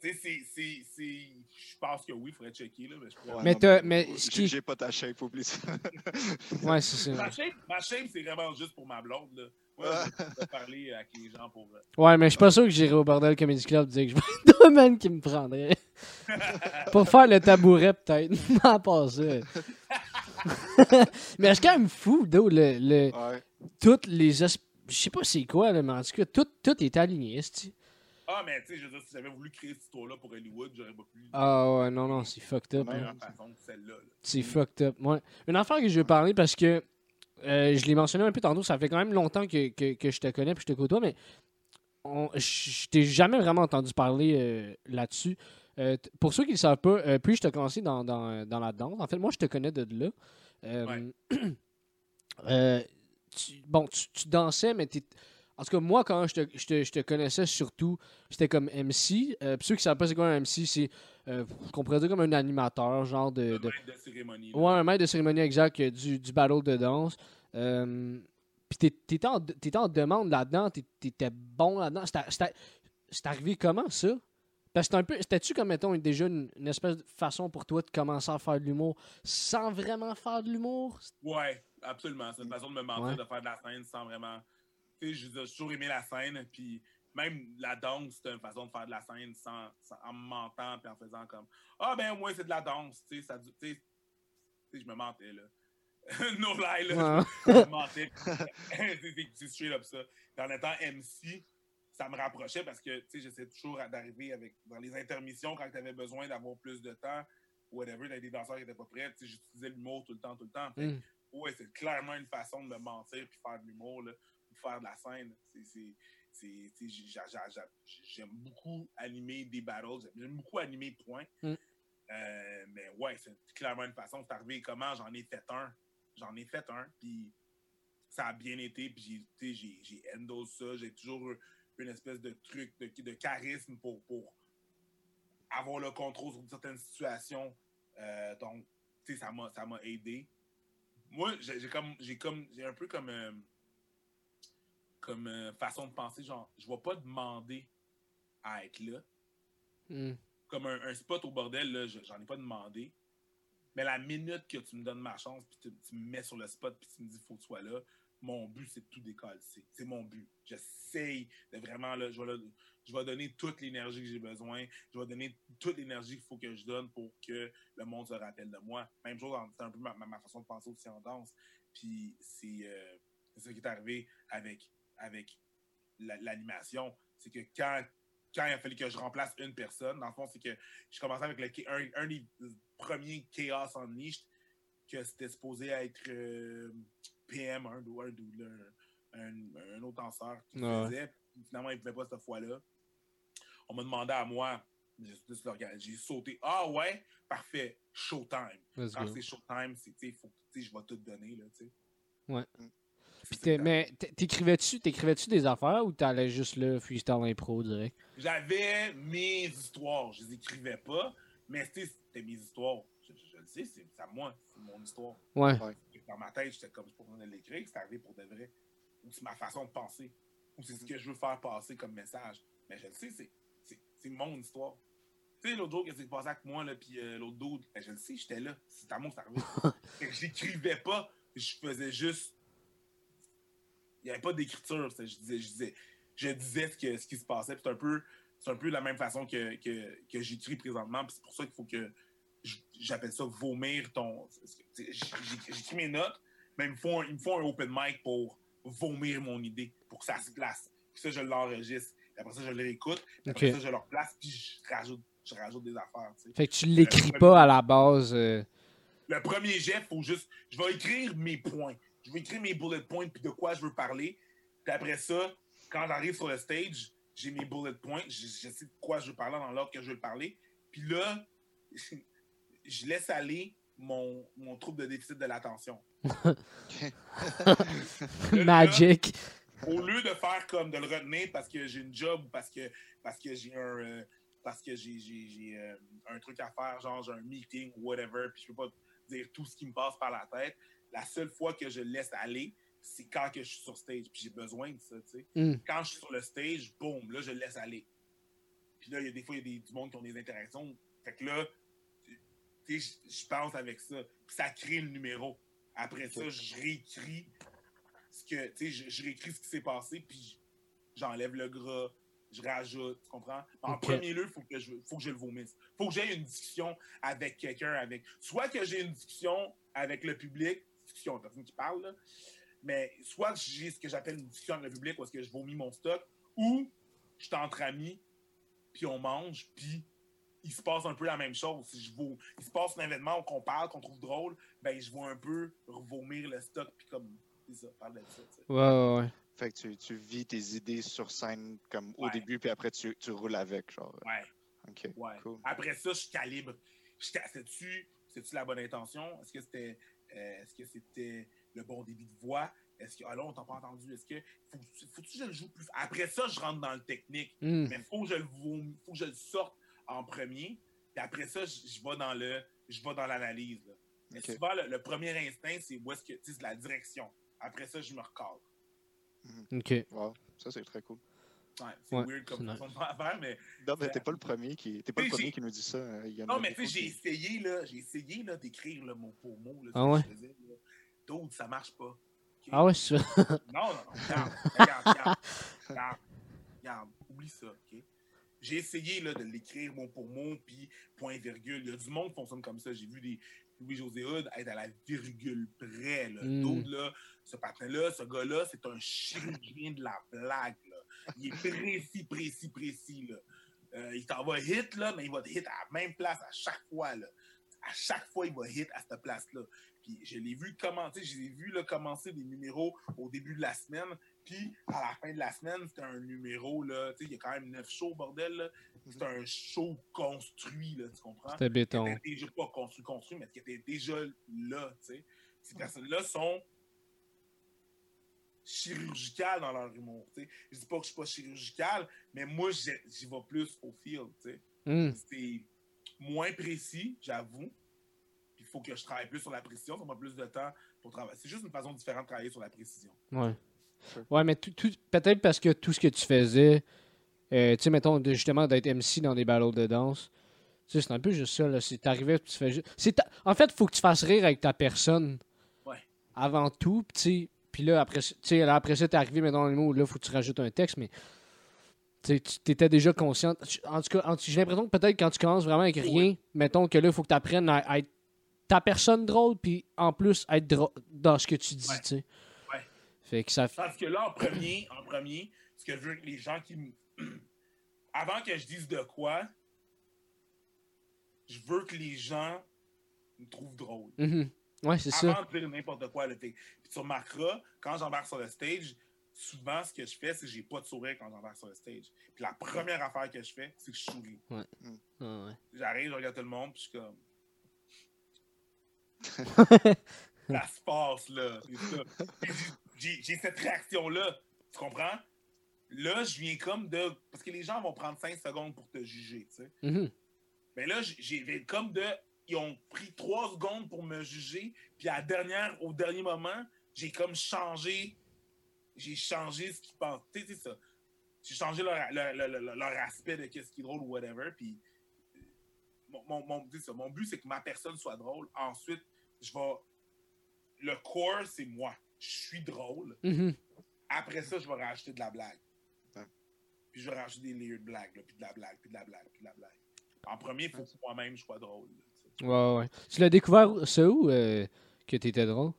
tu sais, c'est- c'est. c'est- Je pense que oui, il faudrait checker. Là, mais je pourrais- Ouais, Mais non, mais ce j'ai- qui- J'ai pas ta shape, oublie ça. *laughs* Ouais, c'est ça. Ma shape, ma shape, c'est vraiment juste pour ma blonde. Là. Ouais, je parler avec les gens pour. euh, Ouais, mais je suis pas sûr que j'irai au Bordel Comedy Club dire que je être *laughs* un man qui me prendrait. *laughs* Pour faire le tabouret, peut-être. À part ça. mais c'est quand même fou, d'où le, le, Ouais. toutes les. as- Je sais pas c'est quoi, là, mais en tout cas, tout, tout est aligné, esti. Ah, mais tu sais, je veux dire, si j'avais voulu créer cette histoire-là pour Hollywood, j'aurais pas pu. Ah ouais, non, non, c'est fucked up. Ouais, là. C'est fucked up. Ouais. Une affaire que je veux parler parce que euh, je l'ai mentionné un peu tantôt, ça fait quand même longtemps que, que, que je te connais puis je te côtoie, mais on- je t'ai jamais vraiment entendu parler euh, là-dessus. Euh, pour ceux qui ne le savent pas, puis je t'ai commencé dans, dans, dans la danse. En fait, moi, je te connais de là. *clears throat* Tu- bon, tu, tu dansais, mais t'es- en tout cas, moi, quand je te, je te- je te connaissais, surtout, j'étais comme MC. Euh, puis ceux qui ne savent pas c'est quoi un MC, c'est euh, qu'on pourrait dire comme un animateur, genre de, de maître de cérémonie. Ouais, un maître de cérémonie exact euh, du, du battle de danse. Euh, Puis t'étais en, en demande là-dedans, t'étais bon là-dedans. C'est arrivé comment ça? Parce que un peu. C'était-tu comme mettons déjà une, une espèce de façon pour toi de commencer à faire de l'humour sans vraiment faire de l'humour? Ouais, absolument. C'est une façon de me mentir, Ouais. de faire de la scène sans vraiment. J'ai toujours aimé la scène, puis même la danse, c'était une façon de faire de la scène sans, sans- en me mentant, puis en faisant comme Ah, ben, moi, c'est de la danse, tu sais, ça. Tu sais, tu sais, je me mentais, là. *laughs* no lie, là. Ouais. Je me mentais. *laughs* *laughs* C'est- straight up ça. Puis en étant MC, ça me rapprochait parce que, tu sais, j'essayais toujours d'arriver avec, dans les intermissions quand tu avais besoin d'avoir plus de temps, whatever, d'être des danseurs qui n'étaient pas prêts, tu sais, j'utilisais l'humour tout le temps, tout le temps. Fait Mm. ouais, c'est clairement une façon de me mentir puis faire de l'humour, faire de la scène. J'aime beaucoup animer des battles, j'aime- beaucoup animer, point. Mm. Euh, mais ouais, c'est clairement une façon. C'est arrivé comment? J'en ai fait un. J'en ai fait un, puis ça a bien été, puis j'ai, handle ça. J'ai toujours une espèce de truc, de, de charisme pour, pour avoir le contrôle sur certaines situations. Euh, donc, tu sais, ça m'a, aidé. Moi, j'ai, j'ai comme, j'ai comme, j'ai un peu comme, euh, comme euh, façon de penser, genre, je vais pas demander à être là. Hmm. comme un, un spot au bordel, là, je- j'en ai pas demandé. Mais la minute que tu me donnes ma chance, puis tu, tu me mets sur le spot, puis tu me dis faut que tu sois là, mon but, c'est de tout décoller. C'est mon but. J'essaye de vraiment, là, je vais, là- je vais donner toute l'énergie que j'ai besoin. Je vais donner toute l'énergie qu'il faut que je donne pour que le monde se rappelle de moi. Même chose, c'est un peu ma, façon de penser aussi en danse. Puis c'est euh, ça qui est arrivé avec, avec la- l'animation. C'est que quand, quand il a fallu que je remplace une personne, dans le fond, c'est que je commençais avec le, un, un des premiers Chaos Unleashed, que c'était supposé être euh, PM, un, un, un, un autre danseur qui Ouais. faisait. Finalement, il ne pouvait pas cette fois-là. On m'a demandé à moi, j'ai sauté. Ah ouais, parfait, showtime. Let's Quand c'est showtime, c'est, tu sais, faut, tu sais, je vais tout donner. Là, tu sais. Ouais. Puis mais t'écrivais-tu t'écrivais-tu des affaires ou t'allais juste là, freestyle impro direct? J'avais mes histoires. Je les écrivais pas, mais c'était mes histoires. Je, je- je le sais, c'est à moi, c'est mon histoire. Ouais. Dans ma tête, j'étais comme, je de l'écrire, c'est arrivé pour de vrai. Ou c'est ma façon de penser. Ou c'est ce que je veux faire passer comme message. Mais je le sais, c'est- c'est c'est mon histoire. Tu sais, l'autre jour, qu'est-ce qui s'est passé avec moi, là, puis euh, l'autre dude, ben, je le sais, j'étais là. C'est à moi que c'est arrivé. *laughs* J'écrivais pas, je faisais juste. Il n'y avait pas d'écriture, je disais, je disais, je disais ce, que- ce qui se passait. C'est un peu, c'est un peu la même façon que, que, que j'écris présentement. C'est pour ça qu'il faut que j'appelle ça vomir ton. J'écris mes notes, mais il me faut un, il me faut un open mic pour vomir mon idée, pour que ça se place. Puis ça, je l'enregistre. Après ça, je le réécoute. Après ça, je le replace, puis je rajoute, je rajoute des affaires. tu sais. Fait que tu l'écris pas à la base. euh, Le premier jet, faut juste. Je vais écrire mes points. Je écrire mes bullet points puis de quoi je veux parler. Puis après ça, quand j'arrive sur le stage, j'ai mes bullet points. Je, je sais de quoi je veux parler dans l'ordre que je veux parler. Puis là, *laughs* je laisse aller mon, mon trouble de déficit de l'attention. *laughs* Magic. Au lieu de faire comme de le retenir parce que j'ai une job ou parce que, parce que j'ai un. euh, parce que j'ai, j'ai- j'ai, euh, un truc à faire, genre j'ai un meeting ou whatever, puis je peux pas dire tout ce qui me passe par la tête. La seule fois que je laisse aller, c'est quand que je suis sur stage, puis j'ai besoin de ça, tu sais. Hmm. Quand je suis sur le stage, boum, là, je laisse aller. Puis là, il y a des fois, il y a des, du monde qui ont des interactions. Fait que là, tu sais, je- pense avec ça. Puis ça crée le numéro. Après ça, je réécris ce que, tu sais, je, réécris ce qui s'est passé, puis j'enlève le gras, je rajoute, tu comprends? En premier lieu, il faut, que je, faut que je le vomisse. faut que j'aie une discussion avec quelqu'un, avec... Soit que j'ai une discussion avec le public, discussion, la personne qui parle, là, mais soit j'ai ce que j'appelle une discussion avec le public, où est-ce que je vomis mon stock, ou je suis entre amis, puis on mange, puis il se passe un peu la même chose. Si je vous, il se passe un événement qu'on parle, qu'on trouve drôle, ben je vais un peu vomir le stock, puis comme, c'est ça, parler de ça. Ouais, ouais, ouais. Fait que tu, tu vis tes idées sur scène comme au Ouais. début, puis après tu, tu roules avec, genre. Ouais. Ok, Ouais. cool. Après ça, je calibre. Je C'était-tu c'était-tu la bonne intention? Est-ce que c'était euh, est-ce que c'était le bon débit de voix? Est-ce que. Ah là, on t'a pas entendu. Est-ce que. Faut, faut-tu que je le joue plus? Après ça, je rentre dans le technique. Hmm. Mais faut que je le faut que je le sorte en premier. Puis après ça, je, je vais dans le. Je vais dans l'analyse. Mais Ok. souvent, le, le premier instinct, c'est où est-ce que. tu la direction. Après ça, je me recadre. Ok. Wow, ça c'est très cool. Ouais, c'est Ouais, weird comme façon de faire, mais. Non, mais t'es pas le premier qui, t'es pas le premier qui nous dit ça. hein. Il y en Non, a mais tu sais, j'ai essayé, là, j'ai essayé, là, d'écrire le mot pour mot, là, ce Ah que ouais? je faisais, là. D'autres, ça marche pas. Ah ouais, c'est ça. Non, non, non, regarde, regarde, regarde, regarde, regarde, oublie ça, ok? J'ai essayé, là, de l'écrire mot pour mot, puis point virgule. Il y a du monde qui fonctionne comme ça. J'ai vu des Louis-José Hood être à la virgule près, là. Mm. D'autres, là, ce patin-là, ce gars-là, c'est un chirurgien de la blague. Il est précis, précis, précis, là. Euh, il t'en va hit, là, mais il va te hit à la même place à chaque fois, là. À chaque fois, il va hit à cette place-là. Puis je l'ai vu commencer, je l'ai vu là, commencer des numéros au début de la semaine, puis à la fin de la semaine, c'était un numéro, là, tu sais, il y a quand même neuf shows, bordel, là. C'est un show construit, là, tu comprends? C'était béton. Qui était déjà pas construit, construit, mais qui était déjà là, tu sais. Ces personnes-là sont chirurgicales dans leur humour, tu sais. Je dis pas que je suis pas chirurgical, mais moi, j'y vais plus au feel, sais. Hmm. C'est moins précis, j'avoue. Puis il faut que je travaille plus sur la précision, ça m'a plus de temps pour travailler. C'est juste une façon différente de travailler sur la précision. Ouais. Sure. Ouais, mais tout, tout- peut-être parce que tout ce que tu faisais, euh, tu sais, mettons, de, justement, d'être MC dans des battles de danse. Tu sais, c'est un peu juste ça, là. C'est t'arrivais, tu fais juste. ta- En fait, faut que tu fasses rire avec ta personne. Ouais. Avant tout, puis tu sais. Puis là, après, ça- tu sais, là, après ça, t'es arrivé, maintenant, dans les mots où là, faut que tu rajoutes un texte, mais. Tu étais déjà conscient. En tout cas, j'ai l'impression que peut-être quand tu commences vraiment avec rien, mettons que là, il faut que tu apprennes à, à être ta personne drôle, puis en plus, être drôle dans ce que tu dis, Ouais. tu sais. Ouais. Fait que ça. Parce que là, en premier, en premier, ce que je veux que les gens qui me. *clears throat* Avant que je dise de quoi, je veux que les gens me trouvent drôle. Mhm. Ouais, c'est ça. Avant de dire n'importe quoi. Là, Fait- Puis tu remarqueras, quand j'embarque sur le stage, souvent ce que je fais, c'est que j'ai pas de sourire quand j'embarque sur le stage. Puis la première affaire que je fais, c'est que je souris. Ah, ouais. J'arrive, je regarde tout le monde, puis je suis comme. *laughs* ça se passe, là. j'ai- cette réaction-là. Tu comprends? Là, je viens comme de. Parce que les gens vont prendre 5 secondes pour te juger, tu sais. Mais là, j'ai- j'ai comme de. Ils ont pris 3 secondes pour me juger, puis à la dernière, au dernier moment, j'ai comme changé. J'ai changé ce qu'ils pensent. Tu sais, c'est ça. J'ai changé leur, leur, leur- aspect de qu'est-ce qui est drôle ou whatever. Puis euh, mon, mon, mon, ça, mon but, c'est que ma personne soit drôle. Ensuite, je vais. Le core, c'est moi. Je suis drôle. Mhm. Après ça, je vais rajouter de la blague. Puis je vais rajouter des layered blagues, là, puis de la blague, puis de la blague, puis de la blague. En premier, il faut que moi-même je sois drôle. là. Ouais, ouais. Tu l'as découvert, ça où, euh, que t'étais drôle?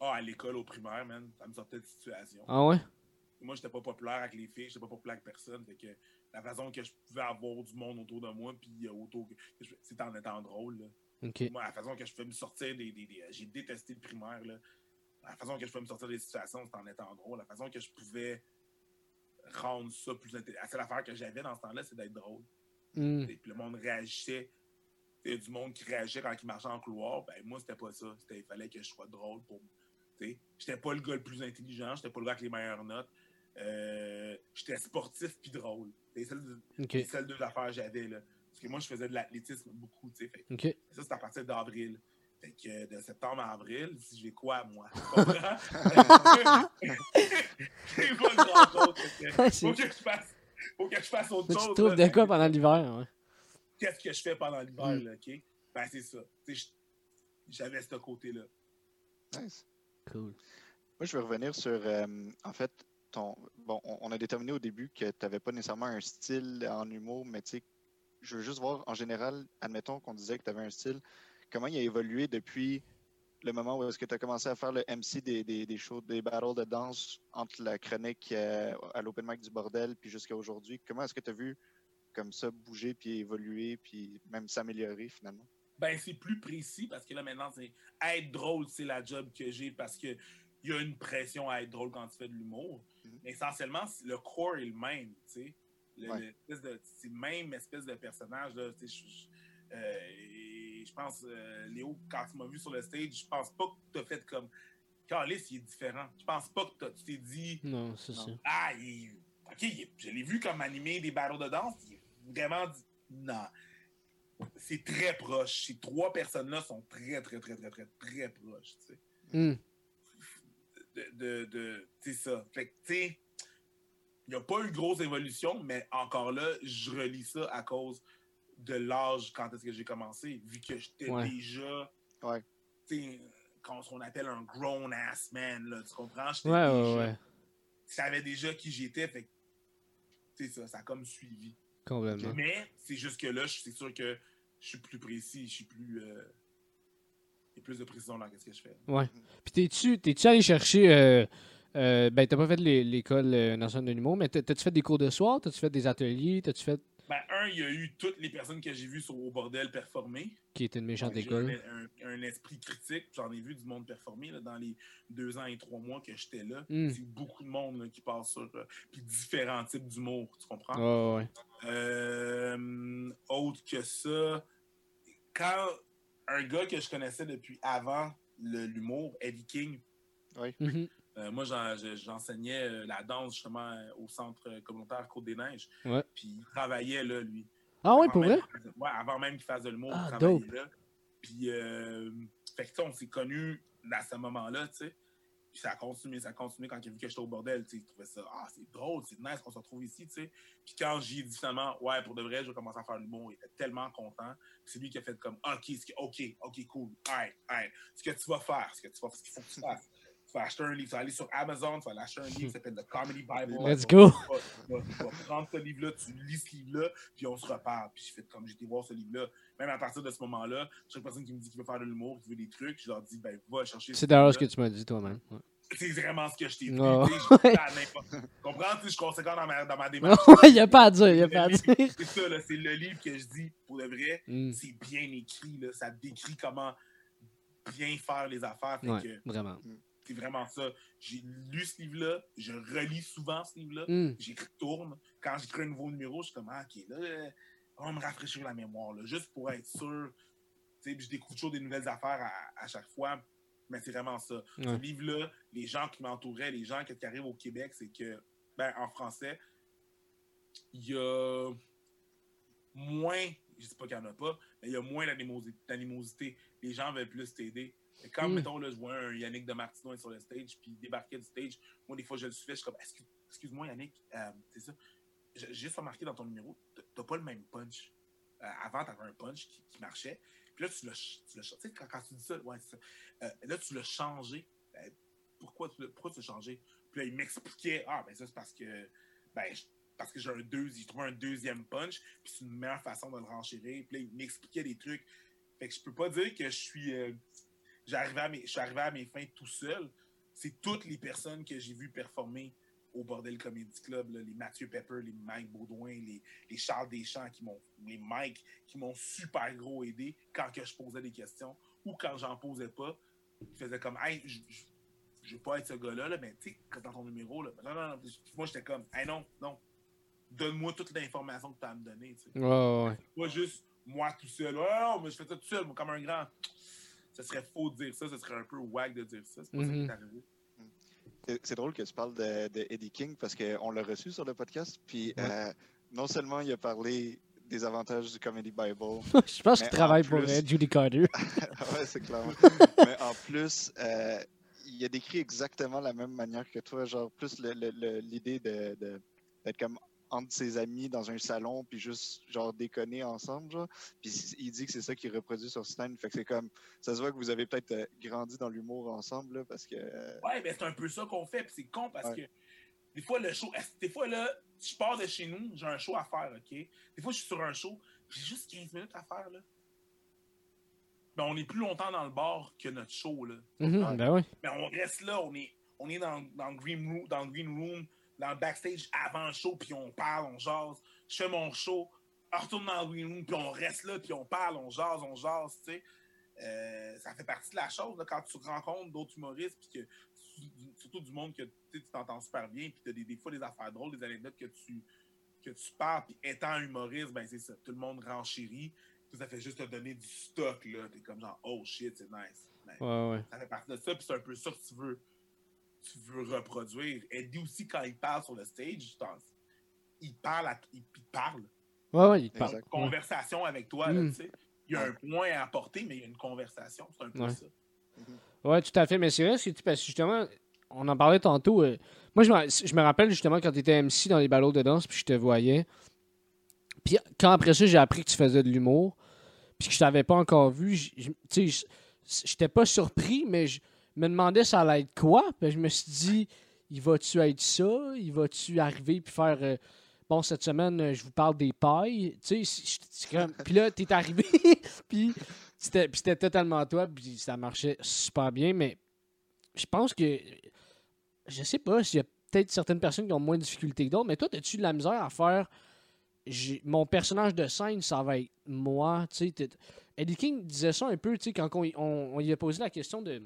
Ah, à l'école, au primaire, man, ça me sortait de situation. Ah ouais? Moi, j'étais pas populaire avec les filles, j'étais pas populaire avec personne. Fait que la façon que je pouvais avoir du monde autour de moi, puis euh, autour. C'était en étant drôle, là. Ok. Moi, la façon que je pouvais me sortir des. des- des- J'ai détesté le primaire, là. La façon que je pouvais me sortir des situations, c'était en étant drôle. La façon que je pouvais rendre ça plus intéressant. La seule affaire que j'avais dans ce temps-là, c'est d'être drôle. Hmm. Et puis le monde réagissait. Il y a du monde qui réagissait quand il marchait en couloir. Ben, moi, c'était pas ça. Il fallait que je sois drôle pour. tu sais. J'étais pas le gars le plus intelligent. J'étais pas le gars avec les meilleures notes. Euh, j'étais sportif puis drôle. C'est celles deux, Ok. les seules deux affaires que j'avais. Là. Parce que moi, je faisais de l'athlétisme beaucoup. tu sais. Fait que Ok. ça, c'est à partir d'avril. Fait que de septembre à avril, si j'ai quoi, moi? Tu comprends? *laughs* *laughs* C'est pas que Faut que je fasse, faut que je fasse autre tu chose. te trouves de quoi pendant l'hiver? Ouais. Qu'est-ce que je fais pendant l'hiver, Mm. là, OK? Ben, c'est ça. Tu sais, je- J'avais ce côté-là. Nice. Cool. Moi, je vais revenir sur, euh, en fait, ton. Bon, on, on a déterminé au début que tu n'avais pas nécessairement un style en humour, mais tu sais, je veux juste voir, en général, admettons qu'on disait que tu avais un style, comment il a évolué depuis le moment où est-ce que tu as commencé à faire le MC des, des, des shows, des battles de danse entre la chronique euh, à l'open mic du bordel, puis jusqu'à aujourd'hui. Comment est-ce que tu as vu comme ça bouger, puis évoluer, puis même s'améliorer finalement? Ben, c'est plus précis parce que là, maintenant, c'est être drôle, c'est la job que j'ai parce que il y a une pression à être drôle quand tu fais de l'humour. Mhm. Mais essentiellement, le core est le même, tu sais. Le- Ouais. le espèce de- C'est le même espèce de personnage, là. tu sais, Je je- euh, et je pense, euh, Léo, quand tu m'as vu sur le stage, je pense pas que tu as fait comme. Carlis, il est différent. Je pense pas que t'as- tu t'es dit. Non, c'est Non. ça. Ah, il- ok, il je l'ai vu comme animer des battles de danse. Il est vraiment non. C'est très proche. Ces trois personnes-là sont très, très, très, très, très, très proches. tu sais. Hmm. De, de, de- c'est ça. Fait que, tu sais, il n'y a pas eu grosse évolution, mais encore là, je relis ça à cause de l'âge quand est-ce que j'ai commencé, vu que j'étais Ouais. déjà, Ouais. tu sais, quand on appelle un grown-ass man, là, tu comprends? J'étais Ouais, ouais, déjà- ouais. je savais déjà qui j'étais, fait que, c'est ça, ça a comme suivi. Complètement. Mais c'est juste que là, c'est sûr que je suis plus précis, je suis plus. euh, Il y a plus de précision dans ce que je fais. Ouais. Puis t'es-tu, t'es-tu allé chercher. Euh, euh, ben, t'as pas fait l'é- l'école euh, nationale de l'humour, mais t'as- t'as-tu fait des cours de soir? T'as-tu fait des ateliers? T'as-tu fait. Ben, un, il y a eu toutes les personnes que j'ai vues sur Au Bordel performer. qui était une méchante école? Un, esprit critique. J'en ai vu du monde performer là, dans les deux ans et trois mois que j'étais là. Mm. C'est beaucoup de monde là, qui passe sur. euh, puis différents types d'humour, tu comprends? Ouais, ouais. Euh, autre que ça, quand un gars que je connaissais depuis avant l'humour, Eddie King, Mhm. Euh, moi j'en- je- j'enseignais euh, la danse justement euh, au centre communautaire Côte-des-Neiges. Ouais. Puis il travaillait là, lui. Ah Avant pour vrai? fasse- ouais, avant même qu'il fasse de l'humour, Ah, il travaillait dope. là. Puis, euh, fait que, on s'est connus à ce moment-là, tu sais. Puis ça a continué, ça a continué quand il a vu que j'étais au bordel. tu sais, Il trouvait ça, ah, c'est drôle, c'est nice qu'on se retrouve ici. tu sais. Puis quand j'ai dit finalement, ouais, pour de vrai, je vais commencer à faire le l'humour, il était tellement content. Puis C'est lui qui a fait comme, ok, ok, ok, cool, alright, alright. Ce que tu vas faire, ce que tu vas, ce qu'il faut que tu fasses. Tu vas acheter un livre, tu vas aller sur Amazon, tu vas aller acheter un livre qui s'appelle The Comedy Bible. *laughs* Let's Tu vas- go. tu vas, tu vas prendre ce livre-là, tu lis ce livre-là, puis on se reparle. Puis j'ai fait comme j'étais voir ce livre-là. Même à partir de ce moment-là, chaque personne qui me dit qu'il veut faire de l'humour, qui veut des trucs, je leur dis, ben, va chercher. C'est d'ailleurs ce que tu m'as dit toi-même. Ouais. C'est vraiment ce que je t'ai dit. Tu sais, je ça *laughs* comprends? Tu sais, Je suis conséquent dans ma, dans ma démarche. Il n'y a pas à dire, il n'y a pas à Le dire. C'est ça, c'est le livre que je dis, pour de vrai, Mm. c'est bien écrit, là, ça décrit comment bien faire les affaires. Fait Ouais, que vraiment. C'est vraiment ça. J'ai lu ce livre-là, je relis souvent ce livre-là, Mm. j'y retourne. Quand j'écris un nouveau numéro, je suis comme, ah, ok, là, on va me rafraîchir la mémoire, là, juste pour être sûr. Tu sais, puis je découvre toujours des nouvelles affaires à, à chaque fois. Mais c'est vraiment ça. Ce livre-là, les gens qui m'entouraient, les gens qui arrivent au Québec, c'est que, ben, en français, il y a moins, je dis pas qu'il n'y en a pas, mais il y a moins d'animosi- d'animosité. Les gens veulent plus t'aider. Quand, Mm. mettons, là, je vois un Yannick de Martino sur le stage, puis il débarquait du stage, moi, des fois, je le suivais, je suis comme, Excuse- excuse-moi, Yannick, euh, c'est ça. J'ai juste remarqué dans ton numéro, t'as- pas le même punch. Euh, avant, t'avais un punch qui, qui marchait. Puis là, tu l'as ch- tu l'as ch- Tu sais, quand, quand tu dis ça, ouais, ça. Euh, là, tu l'as changé. Ben, pourquoi tu l'as changé? Puis là, il m'expliquait, ah, ben ça, c'est parce que, ben, je- parce que j'ai un deuxième, trouvé un deuxième punch, puis c'est une meilleure façon de le renchérir. Puis là, il m'expliquait des trucs. Fait que je peux pas dire que je suis, euh, j'arrivais à mes, je suis arrivé à mes fins tout seul. C'est toutes les personnes que j'ai vues performer au Bordel Comedy Club, là, les Mathieu Pepper, les Mike Baudouin, les, les Charles Deschamps, qui m'ont, les Mike, qui m'ont super gros aidé quand que je posais des questions ou quand j'en posais pas. Ils faisaient comme, hey, je- veux pas être ce gars-là, là, mais tu sais, dans ton numéro, là, non, non, non. Moi, j'étais comme, hey, non, non, donne-moi toute l'information que tu as à me donner. tu sais. Ouais. Pas juste moi tout seul. Ouais, non, mais je fais ça tout seul, moi, comme un grand. Ce serait faux de dire ça, ce serait un peu wack de dire ça. C'est pas ça qui est arrivé. C'est- drôle que tu parles de, de Eddie King parce qu'on l'a reçu sur le podcast. Puis Ouais. euh, non seulement il a parlé des avantages du Comedy Bible, *laughs* Je pense qu'il travaille pour euh, Judy Carter. *laughs* ouais, c'est clairement. *laughs* Mais en plus, euh, il a décrit exactement la même manière que toi, genre plus l'idée de, de- d'être comme entre ses amis dans un salon puis juste genre déconner ensemble genre. Puis il dit que c'est ça qu'il reproduit sur scène. Fait que c'est comme ça se voit que vous avez peut-être euh, grandi dans l'humour ensemble là, parce que euh, Ouais, mais c'est un peu ça qu'on fait, puis c'est con parce Ouais. que des fois, le show, des fois, là, je pars de chez nous, j'ai un show à faire, OK? Des fois, je suis sur un show, j'ai juste 15 minutes à faire, là. Ben, on est plus longtemps dans le bar que notre show, là. Mhm, Ben oui. Mais on reste là, on est, on est dans, dans, le green room, dans le green room, dans le backstage avant le show, puis on parle, on jase. Je fais mon show, on retourne dans le green room, puis on reste là, puis on parle, on jase, on jase, tu sais. Euh, ça fait partie de la chose, là, quand tu rencontres d'autres humoristes, puis que surtout du monde que tu t'entends super bien, puis tu as des, des fois des affaires drôles, des anecdotes que tu, que tu parles, puis étant humoriste, ben c'est ça, tout le monde renchérit, puis ça fait juste te donner du stock, là. T'es comme genre, oh shit, c'est nice. Ben, Ouais, ouais. ça fait partie de ça, puis c'est un peu ça que tu veux, tu veux reproduire. Eddie aussi, quand il parle sur le stage, je pense, il parle, à, il, il parle. Ouais, ouais, il te parle. Ouais. Conversation avec toi, Mm. tu sais. Il y a un point à apporter, mais il y a une conversation. C'est un peu Ouais. ça. Ouais, tout à fait. Mais c'est vrai, c'est parce que justement, on en parlait tantôt. euh, moi, je me, je me rappelle justement quand tu étais MC dans les ballots de danse, puis je te voyais. Puis quand après ça, j'ai appris que tu faisais de l'humour, puis que je t'avais pas encore vu, tu sais, j'étais pas surpris, mais je me demandais ça allait être quoi. Puis je me suis dit, il va-tu être ça? Il va-tu arriver puis faire. euh, Bon, cette semaine, euh, je vous parle des pailles? Tu sais, comme- Puis là, t'es arrivé, *laughs* puis c'était totalement toi, puis ça marchait super bien, mais je pense que. Je sais pas s'il y a peut-être certaines personnes qui ont moins de difficultés que d'autres, mais toi, as-tu de la misère à faire. Mon personnage de scène, ça va être moi. tu sais, Eddie King disait ça un peu, tu sais, quand on, on- on lui a posé la question de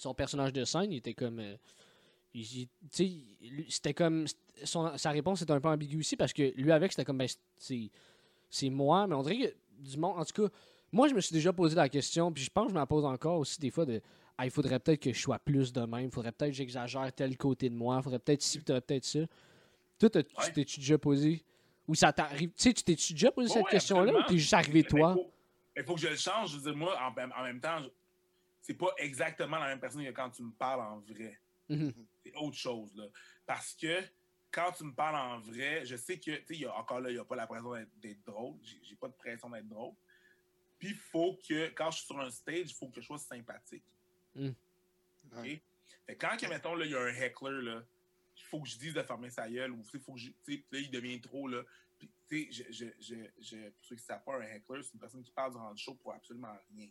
son personnage de scène, il était comme. euh, il- il- tu sais, lui, c'était comme. son- sa réponse était un peu ambiguë aussi parce que lui, avec, c'était comme. Ben, c'est moi, mais on dirait que du monde. En tout cas, moi, je me suis déjà posé la question, puis je pense que je me la pose encore aussi des fois de. Ah, il faudrait peut-être que je sois plus de même, il faudrait peut-être que j'exagère tel côté de moi, il faudrait peut-être ci, faudrait peut-être ça. Toi, tu t'es-tu déjà posé. Ou ça t'arrive. Tu sais, tu t'es-tu déjà posé Ouais, cette ouais, question-là ou t'es juste arrivé Mais toi? Il faut que je le change. Je veux dire, moi, en, en même temps, c'est pas exactement la même personne que quand tu me parles en vrai. Mhm. C'est autre chose, là. Parce que quand tu me parles en vrai, je sais que, tu sais, encore là, il n'y a pas la pression d'être- d'être drôle. J'ai j'ai pas de pression d'être drôle. Puis, il faut que, quand je suis sur un stage, il faut que je sois sympathique. Mm. OK? Fait que quand, que, mettons, là, il y a un heckler, là, il faut que je dise de fermer sa gueule, ou, tu sais, faut que je, tu sais, là, il devient trop, là. Puis, tu sais, je, je, je, je- pour ceux qui ne savent pas, un heckler, c'est une personne qui parle durant le show pour absolument rien.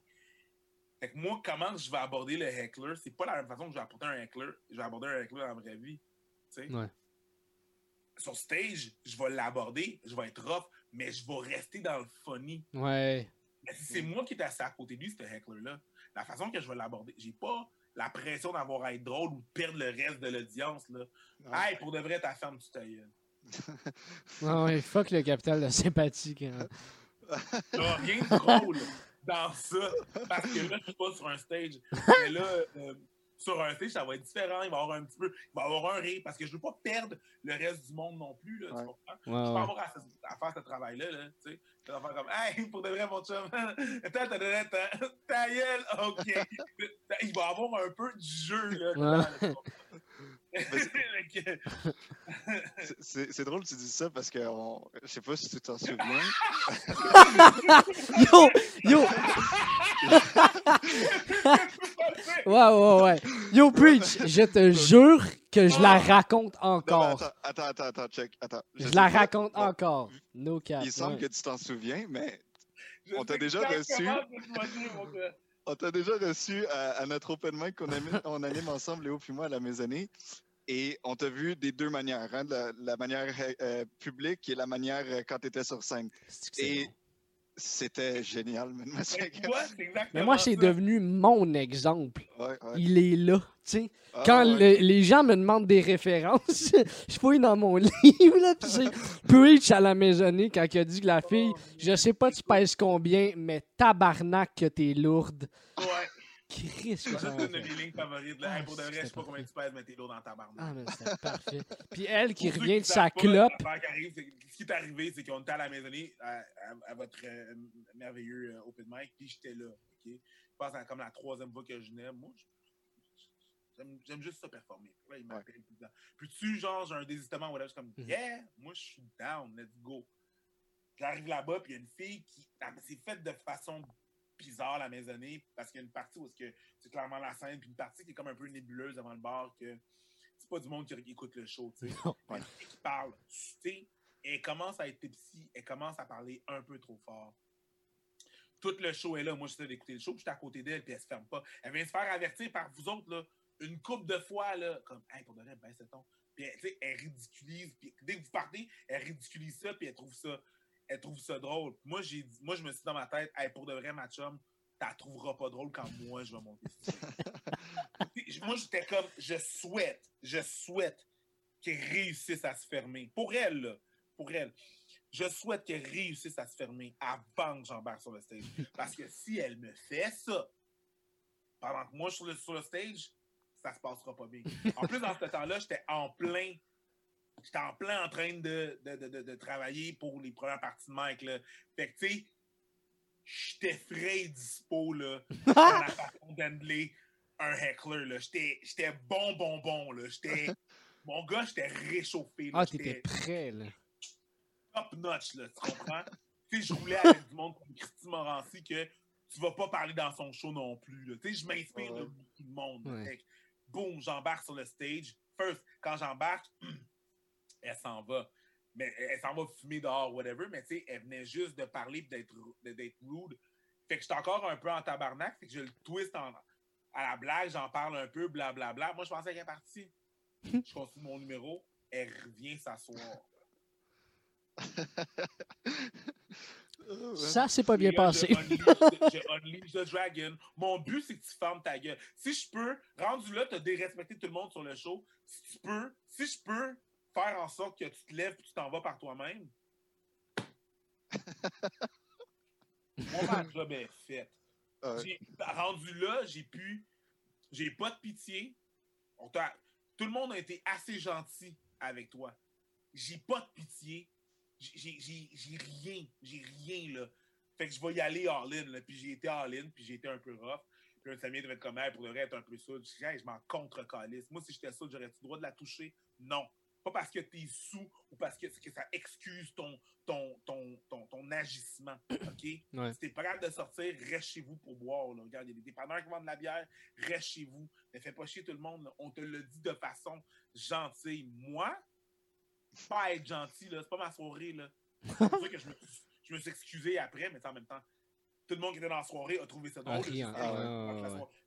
Fait que moi, comment je vais aborder le heckler, c'est pas la même façon que je vais apporter un heckler, je vais aborder un heckler dans la vraie vie. Tu sais? Ouais. Sur stage, je vais l'aborder, je vais être rough, mais je vais rester dans le funny. Ouais. Mais si c'est moi qui est assis à côté de lui, ce heckler-là, la façon que je vais l'aborder, j'ai pas la pression d'avoir à être drôle ou de perdre le reste de l'audience. Là. Ouais. Hey, pour de vrai, ta femme, tu ta gueule. *laughs* Ouais, fuck le capital de sympathie. a rien de drôle dans ça. Parce que là, je suis pas sur un stage. *laughs* Mais là, euh, sur un stage, ça va être différent. Il va y avoir un petit peu. Il va y avoir un rire parce que je veux pas perdre le reste du monde non plus. Là, tu Ouais. comprends? Ouais, Je peux ouais. avoir à, à faire ce travail-là. Là, tu sais. Je vais faire comme, hey, pour de vrai, mon chum, *laughs* ta gueule, ok. *laughs* Il va y avoir un peu du jeu. Là, *laughs* C'est- drôle que tu dis ça parce que on- je sais pas si tu t'en souviens. Yo! Yo! *laughs* Ouais, ouais, ouais. Yo, Preach, je te jure que je la raconte encore. attends, attends, attends, attends, check. Attends. Je la pas- raconte bon, encore. No cap. Il semble ouais. que tu t'en souviens, mais Je On t'a déjà reçu. On t'a déjà reçu à, à notre open mic qu'on anime, *laughs* on anime ensemble, Léo puis moi, à la maisonnée. Et on t'a vu des deux manières, hein, la, la manière euh, publique et la manière euh, quand tu étais sur scène. Et bon. C'était génial, Mais moi, c'est devenu mon exemple. Ouais, ouais. Il est là. Ah, quand ouais. le- les gens me demandent des références, *laughs* je fouille dans mon *laughs* livre, là, pis c'est Preach à la maisonnée quand il a dit que la fille, je sais pas tu pèses combien, mais tabarnak que t'es lourde. Ouais. Chris, que Ça, c'est une de mes lignes favorites. Là. Ah, Hey, pour de vrai, je sais pas combien tu pèses, mais t'es lourd dans ta barbe. Ah, mais c'était parfait. Puis elle qui Pour revient de sa clope. l'affaire qui arrive, c'est- Ce qui est arrivé, c'est qu'on était à la maisonnée à, à- à votre euh, merveilleux euh, open mic, puis j'étais là. ok? Je pense que c'est comme la troisième fois que je venais. Moi, je- j'aime- juste ça performer. Là, il m'appelle tout le temps. Puis tu, genre, j'ai un désistement, je suis comme, Mhm. yeah, moi, je suis down, let's go. J'arrive là-bas, puis il y a une fille qui. ah, C'est fait de façon bizarre, la maisonnée, parce qu'il y a une partie où c'est clairement la scène, puis une partie qui est comme un peu nébuleuse devant le bar, que c'est pas du monde qui écoute le show, tu sais. Qui parle, tu sais, elle commence à être tipsy, elle commence à parler un peu trop fort. Tout le show est là. Moi, j'essaie d'écouter le show, puis j'étais à côté d'elle, puis elle se ferme pas. Elle vient se faire avertir par vous autres, là, une coupe de fois, là, comme, hey, pour de vrai, baisse le ton. Puis, elle, elle ridiculise, puis dès que vous partez, elle ridiculise ça, puis elle trouve ça, elle trouve ça drôle. Moi, j'ai dit- moi, je me suis dit dans ma tête, hey, pour de vrai, ma chum, t'as trouveras pas drôle quand moi, je vais monter *laughs* moi, j'étais comme, je souhaite, je souhaite qu'elle réussisse à se fermer. Pour elle, là, pour elle. Je souhaite qu'elle réussisse à se fermer avant que j'embarque sur le stage. Parce que si elle me fait ça, pendant que moi je suis sur le, sur le stage, ça se passera pas bien. En plus, dans ce temps-là, j'étais en plein. J'étais en plein en train de, de, de, de- travailler pour les premières parties de Mike. Là. Fait que, tu sais, j'étais frais et dispo, là, *laughs* dans la façon d'handler un heckler, là. J'étais bon, bon, bon, là. J'étais... *laughs* Mon gars, j'étais réchauffé, là. Ah, t'étais prêt, là. top notch, là, tu comprends? tu sais, je roulais avec du monde comme Christy Morancy que tu vas pas parler dans son show non plus. là. Tu sais, je m'inspire de beaucoup de monde. Ouais. Fait que, boum, j'embarque sur le stage. First, quand j'embarque, *clears throat* elle s'en va. Mais elle s'en va fumer dehors, whatever. Mais tu sais, elle venait juste de parler et d'être de- d'être rude. Fait que j'étais encore un peu en tabarnak. Fait que je le twist en- à la blague, j'en parle un peu, blablabla. Moi, je pensais qu'elle est partie. *laughs* Je continue mon numéro. Elle revient s'asseoir. *laughs* Ça, c'est pas bien passé. je unleash- the dragon. Mon but, c'est que tu fermes ta gueule. Si je peux, rendu là, tu as dérespecté tout le monde sur le show. Si tu peux, si je peux faire en sorte que tu te lèves et tu t'en vas par toi-même, moi, ma job est faite. Ouais. J'ai- rendu là, j'ai pu. J'ai pas de pitié. On tout le monde a été assez gentil avec toi. J'ai pas de pitié. J'ai- rien. J'ai rien, là. Fait que je vais y aller all-in, là. Puis j'ai été all-in, puis j'ai été un peu rough. Puis un Samir devait être comme, hey, pour le être un peu saoul. Je dis, hey, je m'en contre-calisse. Moi, si j'étais saoul, j'aurais-tu le droit de la toucher? Non. Pas parce que t'es sous ou parce que, que ça excuse ton, ton, ton, ton, ton agissement. *clears throat* OK? Ouais. Si t'es pas capable de sortir, reste chez vous pour boire. Là. Regarde, il y a des dépanneurs qui vendent de la bière, reste chez vous. Ne fais pas chier tout le monde. là. On te le dit de façon gentille. Moi, pas être gentil, c'est pas ma soirée. là. *laughs* C'est pour ça que je me, suis- je me suis excusé après, mais en même temps, tout le monde qui était dans la soirée a trouvé ça drôle. Ah, Ah,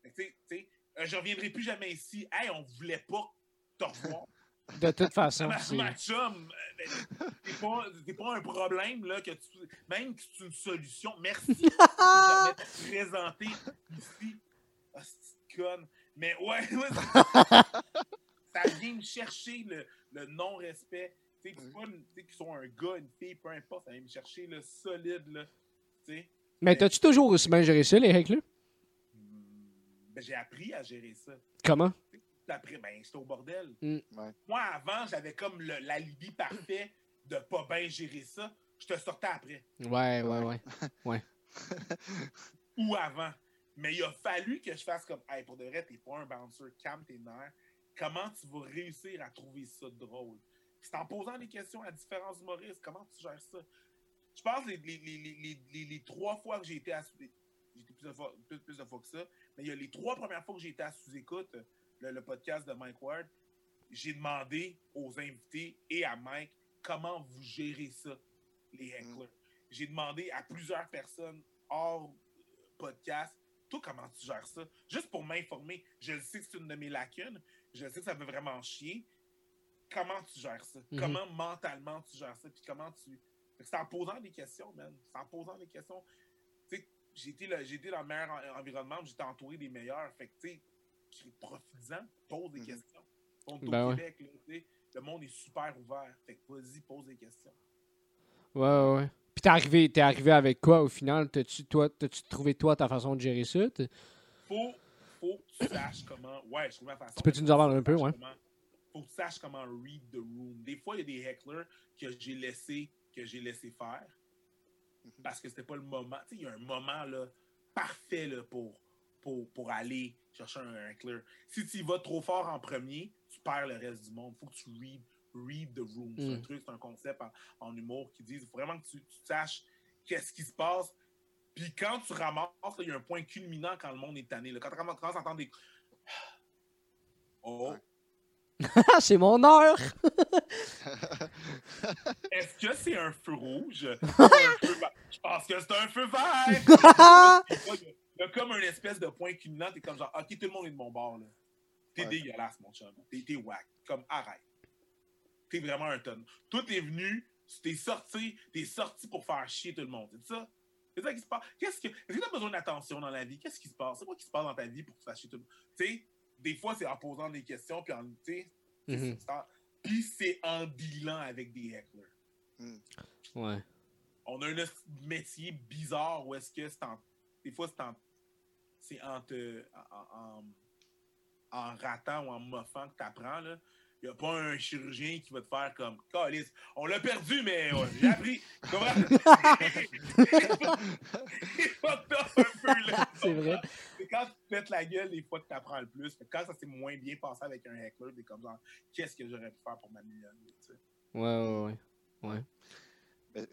ouais, tu tu euh, je reviendrai plus jamais ici. Hey, on voulait pas te revoir. De toute façon, ma, chum, c'est pas, pas un problème là, que tu, même que c'est une solution. Merci de te présenter ici. Ah, c'est conne. Mais ouais, *laughs* ouais, ça, ça vient me chercher le, le non-respect. Tu sais, qu'ils sont un gars, une fille, peu importe, ça vient me chercher le solide. Là, tu sais. Mais t'as-tu toujours aussi bien géré ça, les règles? Ben, j'ai appris à gérer ça. Comment? Puis après, ben, j'étais au bordel. Mm. Ouais. Moi, avant, j'avais comme le- l'alibi parfait de pas bien gérer ça. Je te sortais après. Ouais, ouais, ouais. *laughs* Ou avant. Mais il a fallu que je fasse comme, hey, pour de vrai, t'es pas un bouncer, calme tes nerfs. Comment tu vas réussir à trouver ça drôle? C'est en posant des questions à différents humoristes, comment tu gères ça? Je pense que les, les, les, les, les- les- les trois fois que j'ai été à sous j'ai été plus de, fois, plus, plus de fois que ça, mais il y a les trois premières fois que j'ai été à sous-écoute, le, le podcast de Mike Ward, j'ai demandé aux invités et à Mike comment vous gérez ça, les hecklers. J'ai demandé à plusieurs personnes hors podcast, toi, comment tu gères ça? Juste pour m'informer. Je le sais que c'est une de mes lacunes. Je sais que ça veut vraiment chier. Comment tu gères ça? Mhm. Comment mentalement tu gères ça? Puis comment tu. C'est en posant des questions, man. C'est en posant des questions. Tu sais, j'ai été, été dans le meilleur en- environnement, j'étais entouré des meilleurs. Fait que, tu sais, profites-en, pose des Mhm. questions. On est au Ben ouais. Québec, là, le monde est super ouvert. Fait que vas-y, pose des questions. Ouais, ouais, ouais. Puis t'es arrivé, t'es arrivé avec quoi au final? T'as-tu, trouvé toi ta façon de gérer ça? Faut, faut que tu saches comment. Ouais, je trouve ma façon. Tu peux-tu nous en parler un peu, ouais? comment- Faut que tu saches comment read the room. Des fois, il y a des hecklers que j'ai laissé, que j'ai laissé faire Mhm. parce que c'était pas le moment. Tu sais, il y a un moment là, parfait là, pour, pour, pour aller chercher un heckler. Si tu y vas trop fort en premier, tu perds le reste du monde. Faut que tu read, read the room. C'est un Mm. truc, c'est un concept en, en humour qui dit vraiment que tu, tu saches qu'est-ce qui se passe. Puis quand tu ramasses, là, il y a un point culminant quand le monde est tanné. là. Quand tu ramasses- commences à entendre des. *sighs* Oh, *laughs* c'est mon heure! *laughs* est-ce que c'est un feu rouge? *laughs* Ou un feu? Je pense que c'est un feu vert! Il y a comme un espèce de point culminant. T'es comme genre, ok, tout le monde est de mon bord. là. T'es Ouais. dégueulasse, mon chum. T'es, t'es whack. Comme, arrête. T'es vraiment un tonne. Toi, t'es venu, t'es sorti, t'es sorti pour faire chier tout le monde. C'est ça? C'est ça qui se passe. Qu'est-ce que. Est-ce que t'as besoin d'attention dans la vie? Qu'est-ce qui se passe? C'est quoi qui se passe dans ta vie pour que fasses chier tout le monde? Tu sais, des fois, c'est en posant des questions, puis en. Tu en- Puis c'est en dealant avec des hecklers. Ouais. On a un métier bizarre où est-ce que c'est en. Des fois, c'est en. C'est en te. En, en, en ratant ou en moffant que t'apprends, là. Il n'y a pas un chirurgien qui va te faire comme. Calice, on l'a perdu, mais ouais, j'ai appris. Comment? *laughs* Il va te faire un peu, là. C'est vrai. C'est quand tu te pètes la gueule, des fois, que tu apprends le plus. Quand ça s'est moins bien passé avec un heckler, t'es comme genre, qu'est-ce que j'aurais pu faire pour m'améliorer? tu sais? Ouais, ouais, ouais. Ben,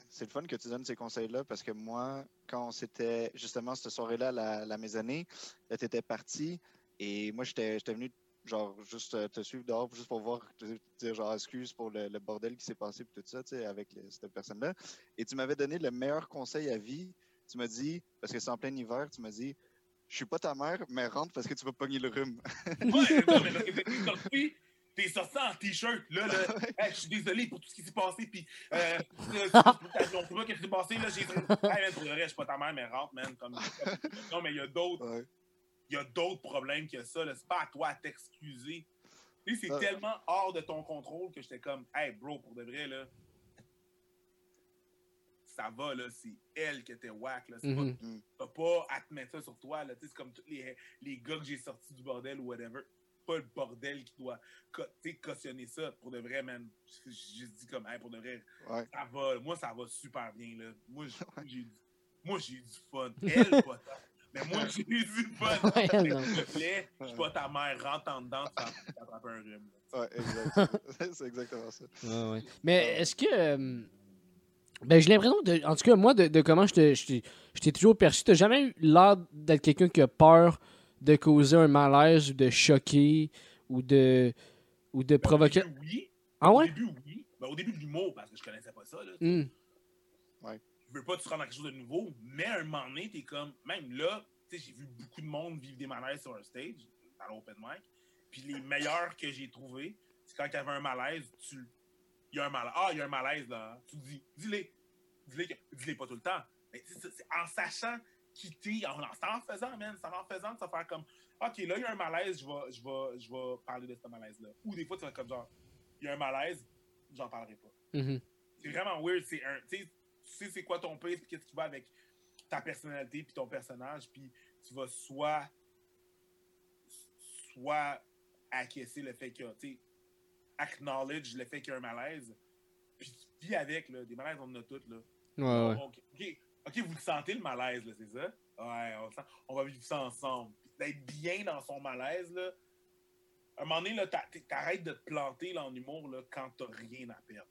c'est le fun que tu donnes ces conseils-là parce que moi, quand c'était justement cette soirée-là, la, la maisonnée, là, tu étais parti et moi, j'étais venu genre juste euh, te suivre dehors juste pour voir, te dire genre excuse pour le, bordel qui s'est passé et tout ça, tu sais, avec cette personne-là. Et tu m'avais donné le meilleur conseil à vie. Tu m'as dit, parce que c'est en plein hiver, tu m'as dit, je suis pas ta mère, mais rentre parce que tu vas pogner le rhume. Ouais, non, mais parce t'es sorti, en t-shirt, là, là. Hey, je suis désolé pour tout ce qui s'est passé, puis euh, on sait pas ce qui s'est passé, là, j'ai... Hey, man, pour le reste, je suis pas ta mère, mais rentre, man, comme... Non, mais il y a d'autres, Ouais. il y a d'autres problèmes que ça, là, c'est pas à toi à t'excuser. Tu sais, c'est Ah. tellement hors de ton contrôle que j'étais comme, hey, bro, pour de vrai, là, ça va, là, c'est elle qui était whack, là, c'est pas. T'as pas à te mettre ça sur toi. Là. Tu sais, C'est comme tous les, les gars que j'ai sortis du bordel ou whatever. Pas le bordel qui doit sais, cautionner ça. Pour de vrai, man. J'ai juste dit comme, hey, pour de vrai, Ouais. ça va. Moi, ça va super bien. Là. Moi, j'ai *laughs* moi, j'ai du, moi, j'ai du fun. Elle, pas tant. Mais moi, j'ai eu du fun. Ouais, S'il te plaît, je suis pas ta mère, rentre en dedans, tu vas t'attraper un rhume. Ouais, exact. *laughs* c'est exactement ça. Ouais, ouais. Mais est-ce que. euh, ben, j'ai l'impression, de, en tout cas, moi, de, de comment je je je t'ai toujours perçu, t'as jamais eu l'air d'être quelqu'un qui a peur de causer un malaise ou de choquer ou de, ou de provoquer. Au début, oui. Ah Au ouais? début, oui. Ben, au début de l'humour, parce que je connaissais pas ça. Là. Je veux pas te rendre à quelque chose de nouveau, mais à un moment donné, t'es comme. Même là, tu sais, j'ai vu beaucoup de monde vivre des malaises sur un stage, dans l'open mic. Puis les meilleurs que j'ai trouvés, c'est quand il y avait un malaise, tu. Il y a un malaise. Ah, il y a un malaise là. Tu dis, dis-les. Dis-les, que- dis-les pas tout le temps. Mais c'est en sachant quitter, en, en faisant, man. C'est en faisant que ça faire comme. OK, là, il y a un malaise, je vais, je vais, je vais parler de ce malaise-là. Ou des fois, tu vas comme genre, il y a un malaise, j'en parlerai pas. Mhm. C'est vraiment weird. C'est un, tu sais, c'est quoi ton pace, puis qu'est-ce qui va avec ta personnalité, puis ton personnage, puis tu vas soit, soit acquiescer le fait qu'il y a, tu sais, acknowledge le fait qu'il y a un malaise, puis tu vis avec, là, des malaises, on en a toutes, là. Ouais, ok, vous le sentez, le malaise, là, c'est ça? Ouais, on, le sent. on va vivre ça ensemble. D'être bien dans son malaise, là, à un moment donné, là, t'a- t'arrêtes de te planter là, en humour là, quand t'as rien à perdre.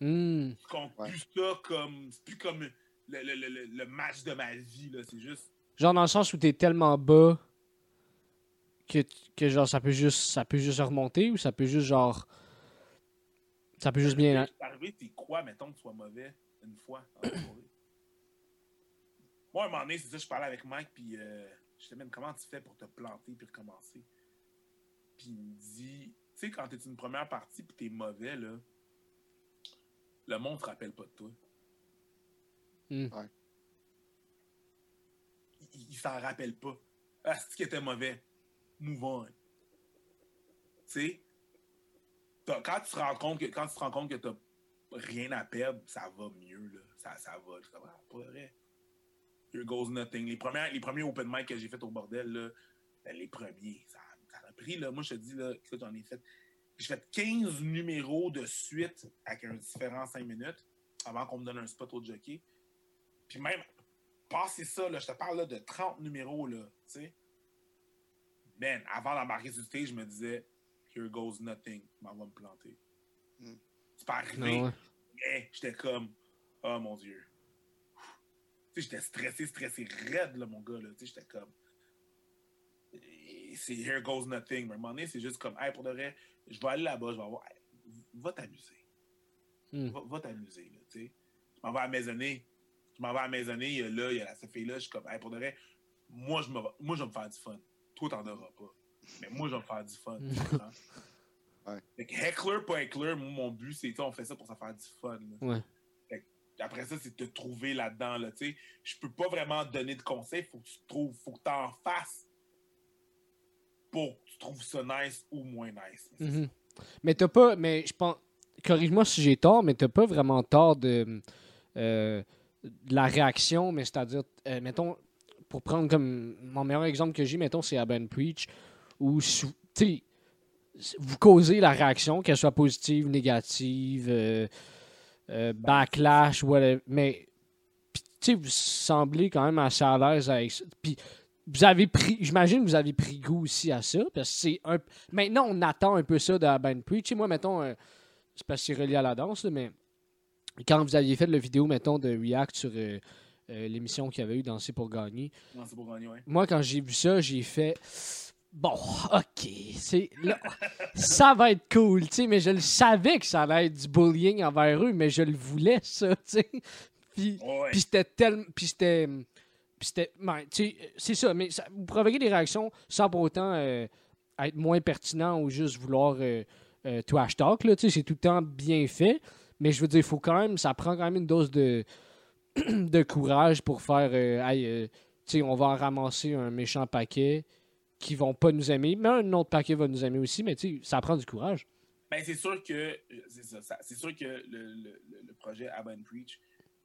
Tu comptes Ouais. plus ça comme. C'est plus comme le, le, le, le- le match de ma vie, là. C'est juste. Genre dans le sens où t'es tellement bas que, que genre ça peut juste ça peut juste remonter ou ça peut juste genre ça peut juste bien arrivé, t'es quoi, mettons, que tu sois mauvais une fois dans la soirée? Moi, à un moment donné, c'est ça, je parlais avec Mike, puis euh, je te demande comment tu fais pour te planter puis recommencer? Puis il me dit, tu sais, quand t'es une première partie puis t'es mauvais, là, le monde se rappelle pas de toi. Hmm. Ouais. Il, il s'en rappelle pas. Ah, c'est qui était mauvais? Move on. Tu sais, quand tu te rends compte que quand tu te rends compte que t'as rien à perdre, ça va mieux, là. Ça, ça va. Je pas vrai. Here goes nothing. Les, premières, les premiers open mic que j'ai fait au bordel, là, ben, les premiers, ça, ça a pris, là. Moi, je te dis, là, écoute, j'en ai fait. J'ai fait 15 numéros de suite avec un différent 5 minutes avant qu'on me donne un spot au jockey. Puis même, passer ça, là, je te parle là, de 30 numéros, là, tu sais. Man, avant d'embarquer sur le stage, je me disais, here goes nothing. Je m'en vais me planter. Mm. C'est pas arrivé. Ouais. Mais j'étais comme, oh mon Dieu. J'étais stressé, stressé, raide, là, mon gars, là. Tu sais, j'étais comme, c'est here goes nothing. Mais à un moment donné, c'est juste comme, hey, pour de vrai, je vais aller là-bas, je vais avoir, hey, va t'amuser. Hmm. Va, va t'amuser, là, tu sais. Je m'en vais à maisonner. Je m'en vais à maisonner, il y a là, il y a cette fille-là, je suis comme, hey, pour de vrai, moi, je, me, vais- moi, je vais me faire du fun. Toi, t'en auras pas. Mais moi, je vais me faire du fun. Ouais. Fait que heckler, pas heckler, moi, mon but, c'est, on fait ça pour se faire du fun. là. Ouais. Après ça, c'est de te trouver là-dedans, là, tu sais. Je peux pas vraiment te donner de conseils, faut que tu trouves, faut que t'en fasses pour que tu trouves ça nice ou moins nice. Mhm. Mais t'as pas. Mais je pense. Corrige-moi si j'ai tort, mais t'as pas vraiment tort de, euh, de la réaction, mais c'est-à-dire, euh, mettons, pour prendre comme mon meilleur exemple que j'ai, mettons, c'est Ben Preach, où tu vous causez la réaction, qu'elle soit positive, négative, euh, euh, backlash, whatever. Mais tu sais, vous semblez quand même assez à l'aise avec ça. Puis vous avez pris, j'imagine que vous avez pris goût aussi à ça, parce que c'est un. Maintenant, on attend un peu ça de la Ben Preach. Moi, mettons, euh, c'est parce que c'est relié à la danse, là, mais quand vous aviez fait le vidéo, mettons, de React sur euh, euh, l'émission qu'il y avait eu Danser pour gagner, Non, c'est pour gagner, ouais. moi, quand j'ai vu ça, j'ai fait. Bon, ok, c'est là, ça va être cool, tu sais, mais je le savais que ça allait être du bullying envers eux, mais je le voulais, ça, tu sais. Puis, Ouais. puis c'était tellement. Puis c'était. Puis c'était. ben, tu sais, c'est ça, mais ça, vous provoquez des réactions sans pour autant euh, être moins pertinent ou juste vouloir euh, euh, trash talk, là, tu sais, c'est tout le temps bien fait. Mais je veux dire, il faut quand même. Ça prend quand même une dose de, *clears throat* de courage pour faire. euh, euh, tu sais, on va en ramasser un méchant paquet qui vont pas nous aimer, mais un autre paquet va nous aimer aussi, mais tu sais, ça prend du courage. Ben, c'est sûr que c'est ça, ça- c'est sûr que le, le- le- le projet Abba Preach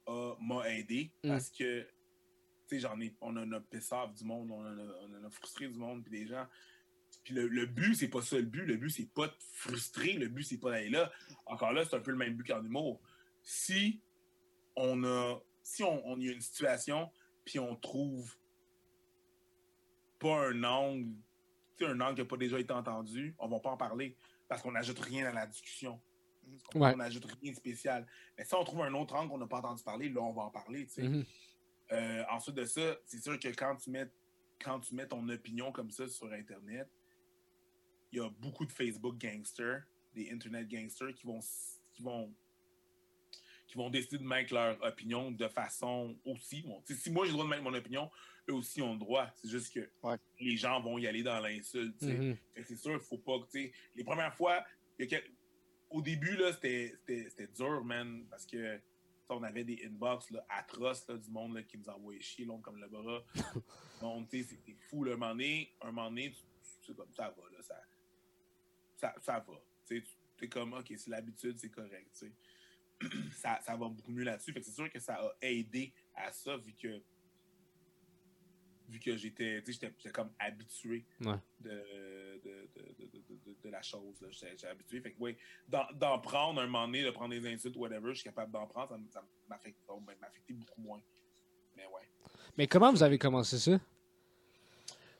m'a aidé Mm. parce que tu sais j'en ai on en a pissé off du monde, on en a, on en a frustré du monde puis des gens. Puis le, le but c'est pas ça le but, le but c'est pas de frustrer, le but c'est pas d'aller là. Encore là, c'est un peu le même but qu'en humour. Si on a si on, on y a une situation puis on trouve pas un angle, tu sais, un angle qui n'a pas déjà été entendu, on va pas en parler parce qu'on n'ajoute rien à la discussion. On Ouais. n'ajoute rien de spécial. Mais si on trouve un autre angle qu'on n'a pas entendu parler, là, on va en parler. Mhm. Euh, ensuite de ça, c'est sûr que quand tu mets quand tu mets ton opinion comme ça sur Internet, il y a beaucoup de Facebook gangsters, des Internet gangsters qui vont qui vont qui vont décider de mettre leur opinion de façon aussi. Bon, si moi j'ai le droit de mettre mon opinion, eux aussi ont le droit. C'est juste que Ouais. les gens vont y aller dans l'insulte. Mhm. Que C'est sûr, il faut pas que, tu sais, les premières fois, il y a quel- au début, là, c'était c'était- c'était dur, man, parce que on avait des inbox là, atroces là, du monde là, qui nous envoyait chier, long comme le bras. *laughs* Donc, c'était fou, là, un moment donné, un moment donné, tu- tu- c'est comme ça va, là, ça, ça, ça va. Tu es comme, OK, c'est l'habitude, c'est correct. Ça, ça va beaucoup mieux là-dessus. Fait que c'est sûr que ça a aidé à ça, vu que vu que j'étais, tu sais, j'étais- comme habitué Ouais. de, de, de, de, la chose. J'étais habitué. Fait que, oui, d'en prendre un moment donné, de prendre des insultes, whatever, je suis capable d'en prendre, ça, ça oh, ben, m'affectait beaucoup moins. Mais ouais. Mais comment vous avez commencé ça?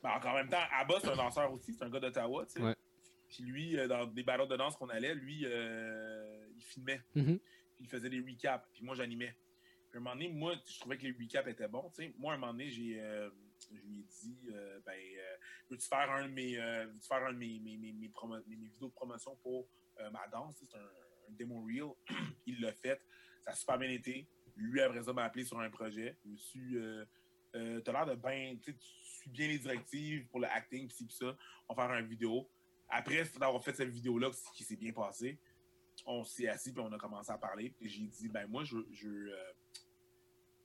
Mais encore en même temps, Abba, c'est un danseur aussi, c'est un gars d'Ottawa, tu sais. Ouais. Puis lui, euh, dans des battles de danse qu'on allait, lui, euh, il filmait. Mhm. Puis il faisait des recaps. Puis moi, j'animais. Puis un moment donné, moi, je trouvais que les recaps étaient bons. Moi, un moment donné, j'ai, euh, je lui ai dit, euh, ben, euh, veux-tu faire un de mes, faire un de mes, mes, mes, mes vidéos de promotion pour ma danse? C'est un, un démo reel. *clears throat* il l'a fait. Ça a super bien été. Lui, après ça, m'a appelé sur un projet. Je me suis, t'as l'air de bien, tu suis bien les directives pour le acting, pis ci, ça. On va faire une vidéo. Après d'avoir fait cette vidéo-là, qui s'est bien passé, on s'est assis puis on a commencé à parler. Puis j'ai dit, ben moi, je, je euh,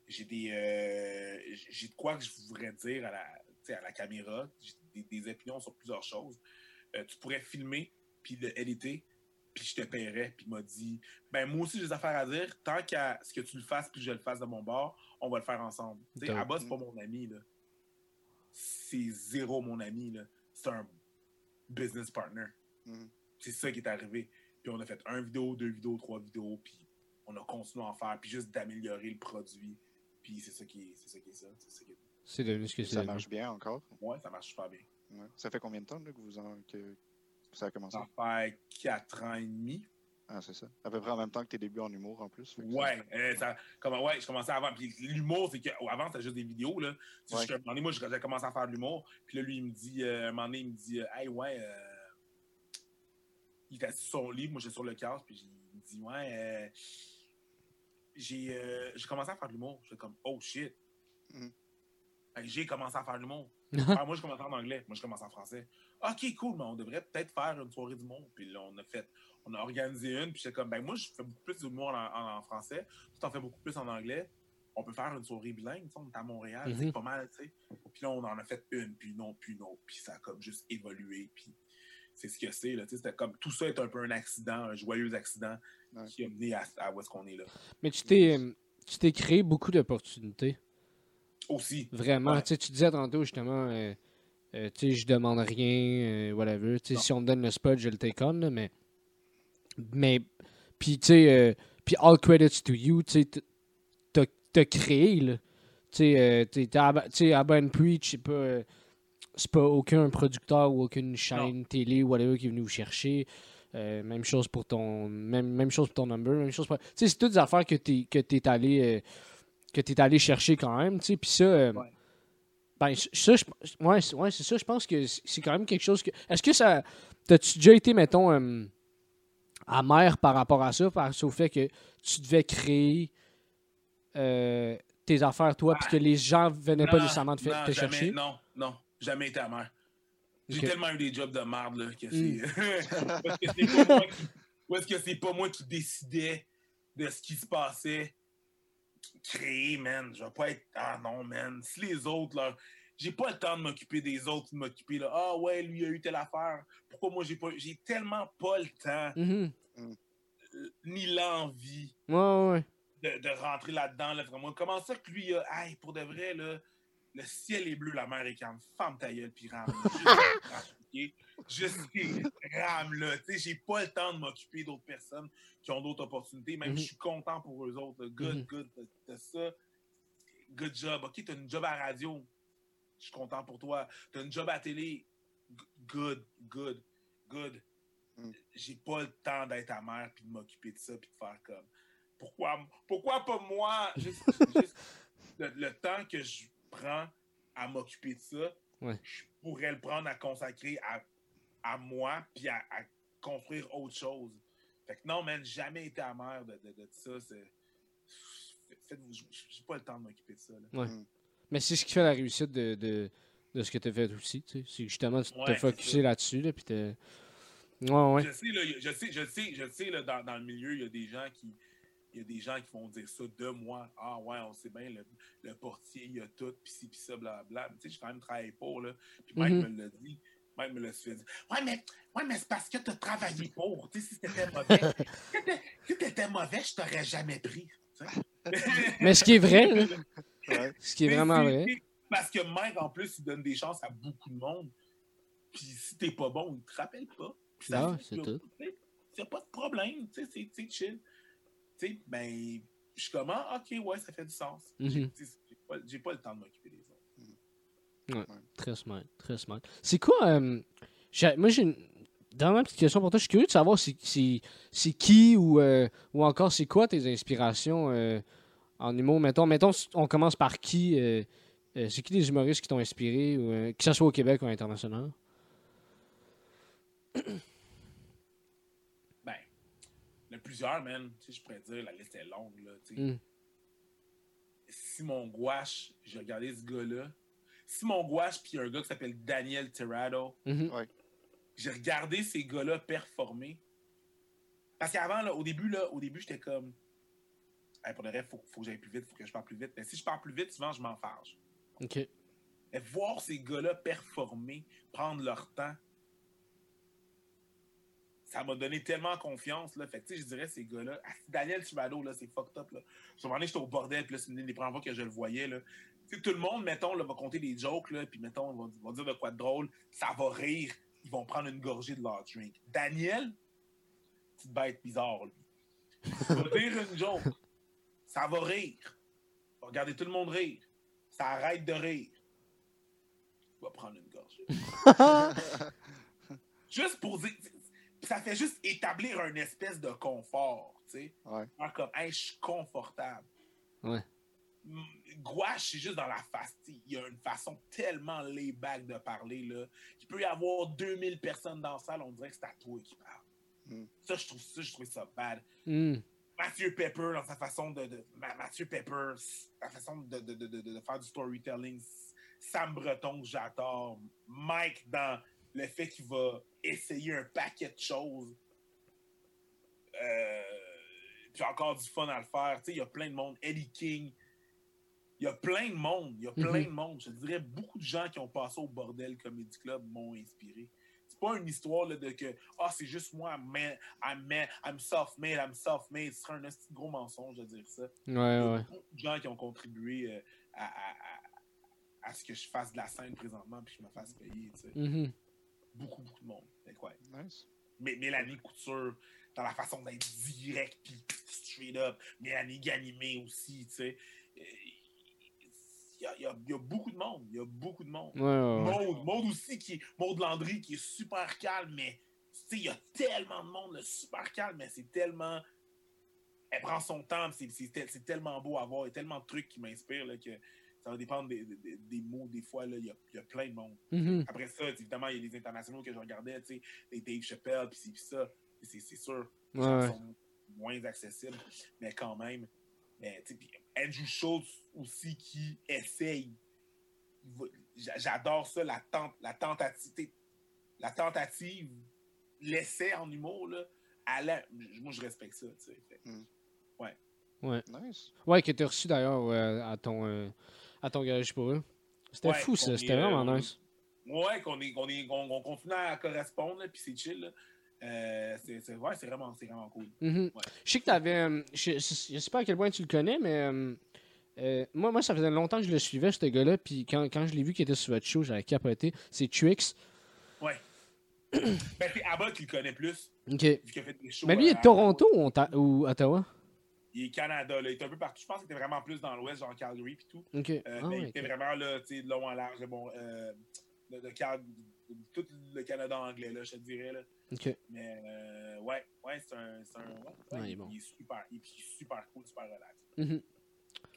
j'ai des, euh, j'ai de quoi que je voudrais dire à la, à caméra. J'ai des, des opinions sur plusieurs choses. Euh, tu pourrais filmer puis le éditer, puis je te paierais. Puis il m'a dit, ben moi aussi j'ai des affaires à dire. Tant qu'à ce que tu le fasses puis que je le fasse de mon bord, on va le faire ensemble. Tu sais. Abba, c'est pas mon ami là. C'est zéro mon ami là. C'est un business partner. Mhm. C'est ça qui est arrivé. Puis on a fait un vidéo, deux vidéos, trois vidéos, puis on a continué à en faire, puis juste d'améliorer le produit. Puis c'est ça qui est, c'est ça qui est ça. C'est devenu ce que c'est. Ça marche bien encore? Ouais, ça marche super bien. Ouais. Ça fait combien de temps là, que, vous en, que, que ça a commencé? Ça fait quatre ans et demi. Ah, c'est ça. À peu près en même temps que tes débuts en humour en plus. ça- Ouais, euh, ça, comme, ouais, je commençais avant. Puis l'humour, c'est qu'avant, c'était juste des vidéos. Là. Tu sais, Ouais. j'étais- un moment donné, moi, j'ai commencé à faire de l'humour. Puis là, lui, il me dit, euh, un moment donné, il me dit, euh, hey, ouais, euh, il était assis sur son lit, moi, j'étais sur le casque. Puis il me dit, ouais, euh, j'ai euh, j'ai commencé à faire de l'humour. J'étais comme, oh shit. Mhm. Que j'ai commencé à faire de l'humour. *laughs* Ah, moi, je commençais en anglais. Moi, je commence en français. OK, cool, mais on devrait peut-être faire une soirée d'humour. Puis là, on a fait, on a organisé une. Puis j'étais comme, ben moi, je fais beaucoup plus d'humour en, en- en français. Tu en fais beaucoup plus en anglais. On peut faire une soirée bilingue. tu sais, On est à Montréal. Mhm. C'est pas mal, tu sais. Puis là, on en a fait une, puis autre, puis autre. Puis ça a comme juste évolué. Puis c'est ce que c'est. là, tu sais, C'était comme, tout ça est un peu un accident, un joyeux accident Ouais. qui a mené à, à où est-ce qu'on est là. Mais tu t'es, tu t'es créé beaucoup d'opportunités. Aussi. Vraiment. Ouais. Tu sais, tu disais tantôt justement, euh, euh, tu sais, je demande rien, euh, whatever. Tu sais, si on me donne le spot, je le take on, là, mais. Mais. Puis, tu sais, euh, puis all credits to you, tu sais, t'as, t'as créé, là. Tu sais, euh, t'es- à- tu sais, Abba and Preach, c'est pas. C'est pas aucun producteur ou aucune chaîne télé whatever qui est venu vous chercher. Euh, même chose pour ton même, même chose pour ton number, même chose pour... Tu sais, c'est toutes des affaires que t'es que t'es allé euh, que t'es allé chercher quand même, tu sais, puis ça euh, Ouais. ben ça je ouais, c'est- ouais, c'est ça, je pense que c'est quand même quelque chose que Est-ce que ça t'as-tu déjà été mettons amer par rapport à ça, par au fait que tu devais créer tes affaires toi puis que les gens venaient pas Non, nécessairement te, non, te jamais, chercher? Non, non, jamais été amer. J'ai tellement eu des jobs de merde là, que Mm. c'est. *laughs* Parce que c'est pas moi qui- Ou est-ce que c'est pas moi qui décidais de ce qui se passait? Créer, man. Je vais pas être. Ah non, man. Si les autres, là. J'ai pas le temps de m'occuper des autres, de m'occuper là. Ah ouais, lui a eu telle affaire. Pourquoi moi j'ai pas. J'ai tellement pas le temps, Mhm. euh, ni l'envie Ouais, ouais, ouais. de, de rentrer là-dedans. Là, vraiment. Comment ça que lui, a hey, pour de vrai, là, le ciel est bleu, la mer est calme. Femme ta gueule, puis rame. *laughs* Juste, rame, là. Tu sais, j'ai pas le temps de m'occuper d'autres personnes qui ont d'autres opportunités. Même Mhm. je suis content pour eux autres. Good, Mhm. good, t'as- t'as ça. Good job. OK, t'as une job à la radio. Je suis content pour toi. Tu as une job à télé. Good, good, good. Mm. J'ai pas le temps d'être ta mère puis de m'occuper de ça puis de faire comme. Pourquoi, pourquoi pas moi? Juste, juste *laughs* le, le temps que je prends à m'occuper de ça, Ouais. je pourrais le prendre à consacrer à, à moi puis à, à construire autre chose. Fait que non, man, jamais été amer de, de, de ça. C'est. Faites-vous. J'ai pas le temps de m'occuper de ça. là. Mais c'est ce qui fait la réussite de, de, de ce que tu as fait aussi. tu sais. C'est justement, tu Ouais, c'est focusé là-dessus. Là, puis ouais, ouais. Je sais, là, je sais, je sais, je sais, là, dans, dans le milieu, il y a des gens qui. Il y a des gens qui vont dire ça de moi. Ah ouais, on sait bien, le, le portier, il y a tout, pis ci, pis ça, blablabla. Mais Tu sais, j'ai quand même travaillé pour, là. Puis Mike Mhm. me l'a dit. Mike me l'a fait dire. Ouais, mais, ouais, mais c'est parce que t'as travaillé pour. Tu sais, si t'étais mauvais, *laughs* si t'étais- si mauvais, je t'aurais jamais pris. tu. Mais ce qui est vrai, là, Ouais. ce qui est Mais vraiment vrai. Parce que Mike, en plus, il donne des chances à beaucoup de monde. Puis si t'es pas bon, il te rappelle pas. Puis c'est tout. tu sais, Y a pas de problème. Tu sais, c'est c'est chill. Tu sais, ben, je suis comme, ah, ok, ouais, ça fait du sens. J'ai- tu sais, J'ai pas, j'ai pas le temps de m'occuper des autres. Très smart, très smart. C'est quoi. euh, moi, j'ai une. Dans ma petite question pour toi, je suis curieux de savoir c'est, qui ou, euh, ou encore c'est quoi tes inspirations euh, en humour? Mettons, mettons, on commence par qui euh, euh, C'est qui les humoristes qui t'ont inspiré, ou, euh, que ce soit au Québec ou à l'international il y en a plusieurs, man. Tu sais, je pourrais dire, la liste est longue, là. tu sais. Mm. Simon Gouache, j'ai regardé ce gars-là. Simon Gouache, puis il y a un gars qui s'appelle Daniel Tirado. Mhm. j'ai regardé ces gars-là performer. Parce qu'avant, là, au début, là, au début, j'étais comme. Hey, pour le reste, il faut, faut que j'aille plus vite, il faut que je parle plus vite. Mais si je parle plus vite, souvent, je m'en fâche. Ok. Mais voir ces gars-là performer, prendre leur temps, ça m'a donné tellement confiance. Là. Fait que, tu sais, je dirais, ces gars-là. Ah, Daniel Tirado, là, c'est fucked up. Là. Un moment donné, j'étais au bordel, puis là, c'est une des premières fois que je le voyais. Là. Tout le monde, mettons, là, va compter des jokes, là, puis mettons, va, va dire de quoi de drôle, ça va rire, ils vont prendre une gorgée de leur drink. Daniel, petite bête bizarre, lui. Il va dire une joke, ça va rire. Va regarder tout le monde rire. Ça arrête de rire. Il va prendre une gorgée. *laughs* juste pour dire. Ça fait juste établir un espèce de confort, tu sais. Ouais. Comme, hey, je suis confortable. Ouais. Mm, Gouache, c'est juste dans la sais, Il y a une façon tellement lay-back de parler. Là. Il peut y avoir 2000 personnes dans la salle, on dirait que c'est à toi qui parle. Mm. Ça, je trouve ça, je trouve ça bad. Hmm. Mathieu Pepper, dans sa façon de. de- Ma- Mathieu Pepper, sa façon de, de, de, de- de faire du storytelling. Sam Breton, que j'adore. Mike, dans le fait qu'il va essayer un paquet de choses. Euh, puis encore du fun à le faire. Tu sais, il y a plein de monde. Eddie King. Il y a plein de monde. Il y a plein Mhm. de monde. Je dirais beaucoup de gens qui ont passé au Bordel Comedy Club m'ont inspiré. C'est pas une histoire là, de que ah c'est juste moi, man, I'm, man, I'm self-made, I'm self-made. Ce serait un petit gros mensonge de dire ça. Ouais, Il y a ouais. beaucoup de gens qui ont contribué euh, à, à- à- à ce que je fasse de la scène présentement puis que je me fasse payer. tu sais. Beaucoup, beaucoup de monde. Nice. Mais Mélanie Couture, dans la façon d'être direct puis straight up. Mélanie Ganimé aussi, tu sais. Il y a, il y a- il y a beaucoup de monde. Il y a beaucoup de monde. Ouais, aussi, qui est, Landry, qui est super calme, mais tu sais, il y a tellement de monde, là, super calme, mais c'est tellement. Elle prend son temps, c'est c'est tel- c'est tellement beau à voir, il y a tellement de trucs qui m'inspirent là, que ça va dépendre des, des- des mots, des fois, là, il y a, il y a plein de monde. Mhm. Après ça, évidemment, il y a des internationaux que je regardais, tu sais, des Dave Chappelle, puis ça, c'est c'est sûr, Ouais, ouais. sont moins accessibles, mais quand même. Mais, tu sais, puis Andrew Schultz aussi qui essaye. J'adore ça, la, tent- la tentative. La tentative, l'essai en humour, là, à la- moi je respecte ça. tu sais. Fait- Nice. Ouais, que t'as reçu d'ailleurs euh, à ton euh, à ton garage pour eux. C'était Ouais, fou ça, c'était euh, vraiment est- nice. Ouais, qu'on est, qu'on est, qu'on qu'on continue à correspondre, là, puis c'est chill. là. Euh, c'est c'est- ouais, c'est vraiment, c'est vraiment cool. Mhm. Ouais. Je sais que t'avais. euh, je, je sais pas à quel point tu le connais, mais euh, euh, moi, moi, ça faisait longtemps que je le suivais, ce gars-là. Puis quand, quand je l'ai vu qu'il était sur votre show, j'avais capoté. C'est Twix. Ouais. *clears throat* ben, c'est Abba qui le connaît plus, Ok. vu qu'il a fait des shows. Mais lui, il est de Toronto ou, Onta- ou Ottawa? Il est Canada, là. Il est un peu partout. Je pense qu'il était vraiment plus dans l'ouest, genre Calgary et tout. Euh, Ah mais il était vraiment là, tu sais, de long en large, bon, euh, de, de Cal- de tout le Canada anglais, là, je te dirais. Là. Mais euh, ouais, ouais, c'est un. c'est un- ouais, il est bon. il est super. Il, puis il est super cool, super relax. Mhm.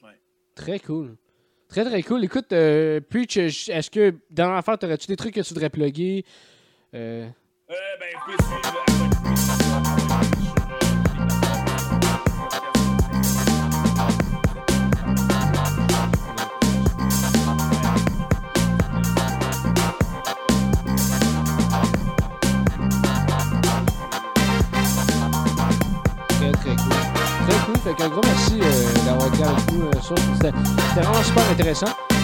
Ouais. Très cool. Très, très cool. Écoute, euh, Preach, est-ce que dans l'affaire, t'aurais-tu des trucs que tu voudrais plugger? Ben, Fait qu'un gros merci euh, d'avoir été avec nous. euh, c'était vraiment super intéressant.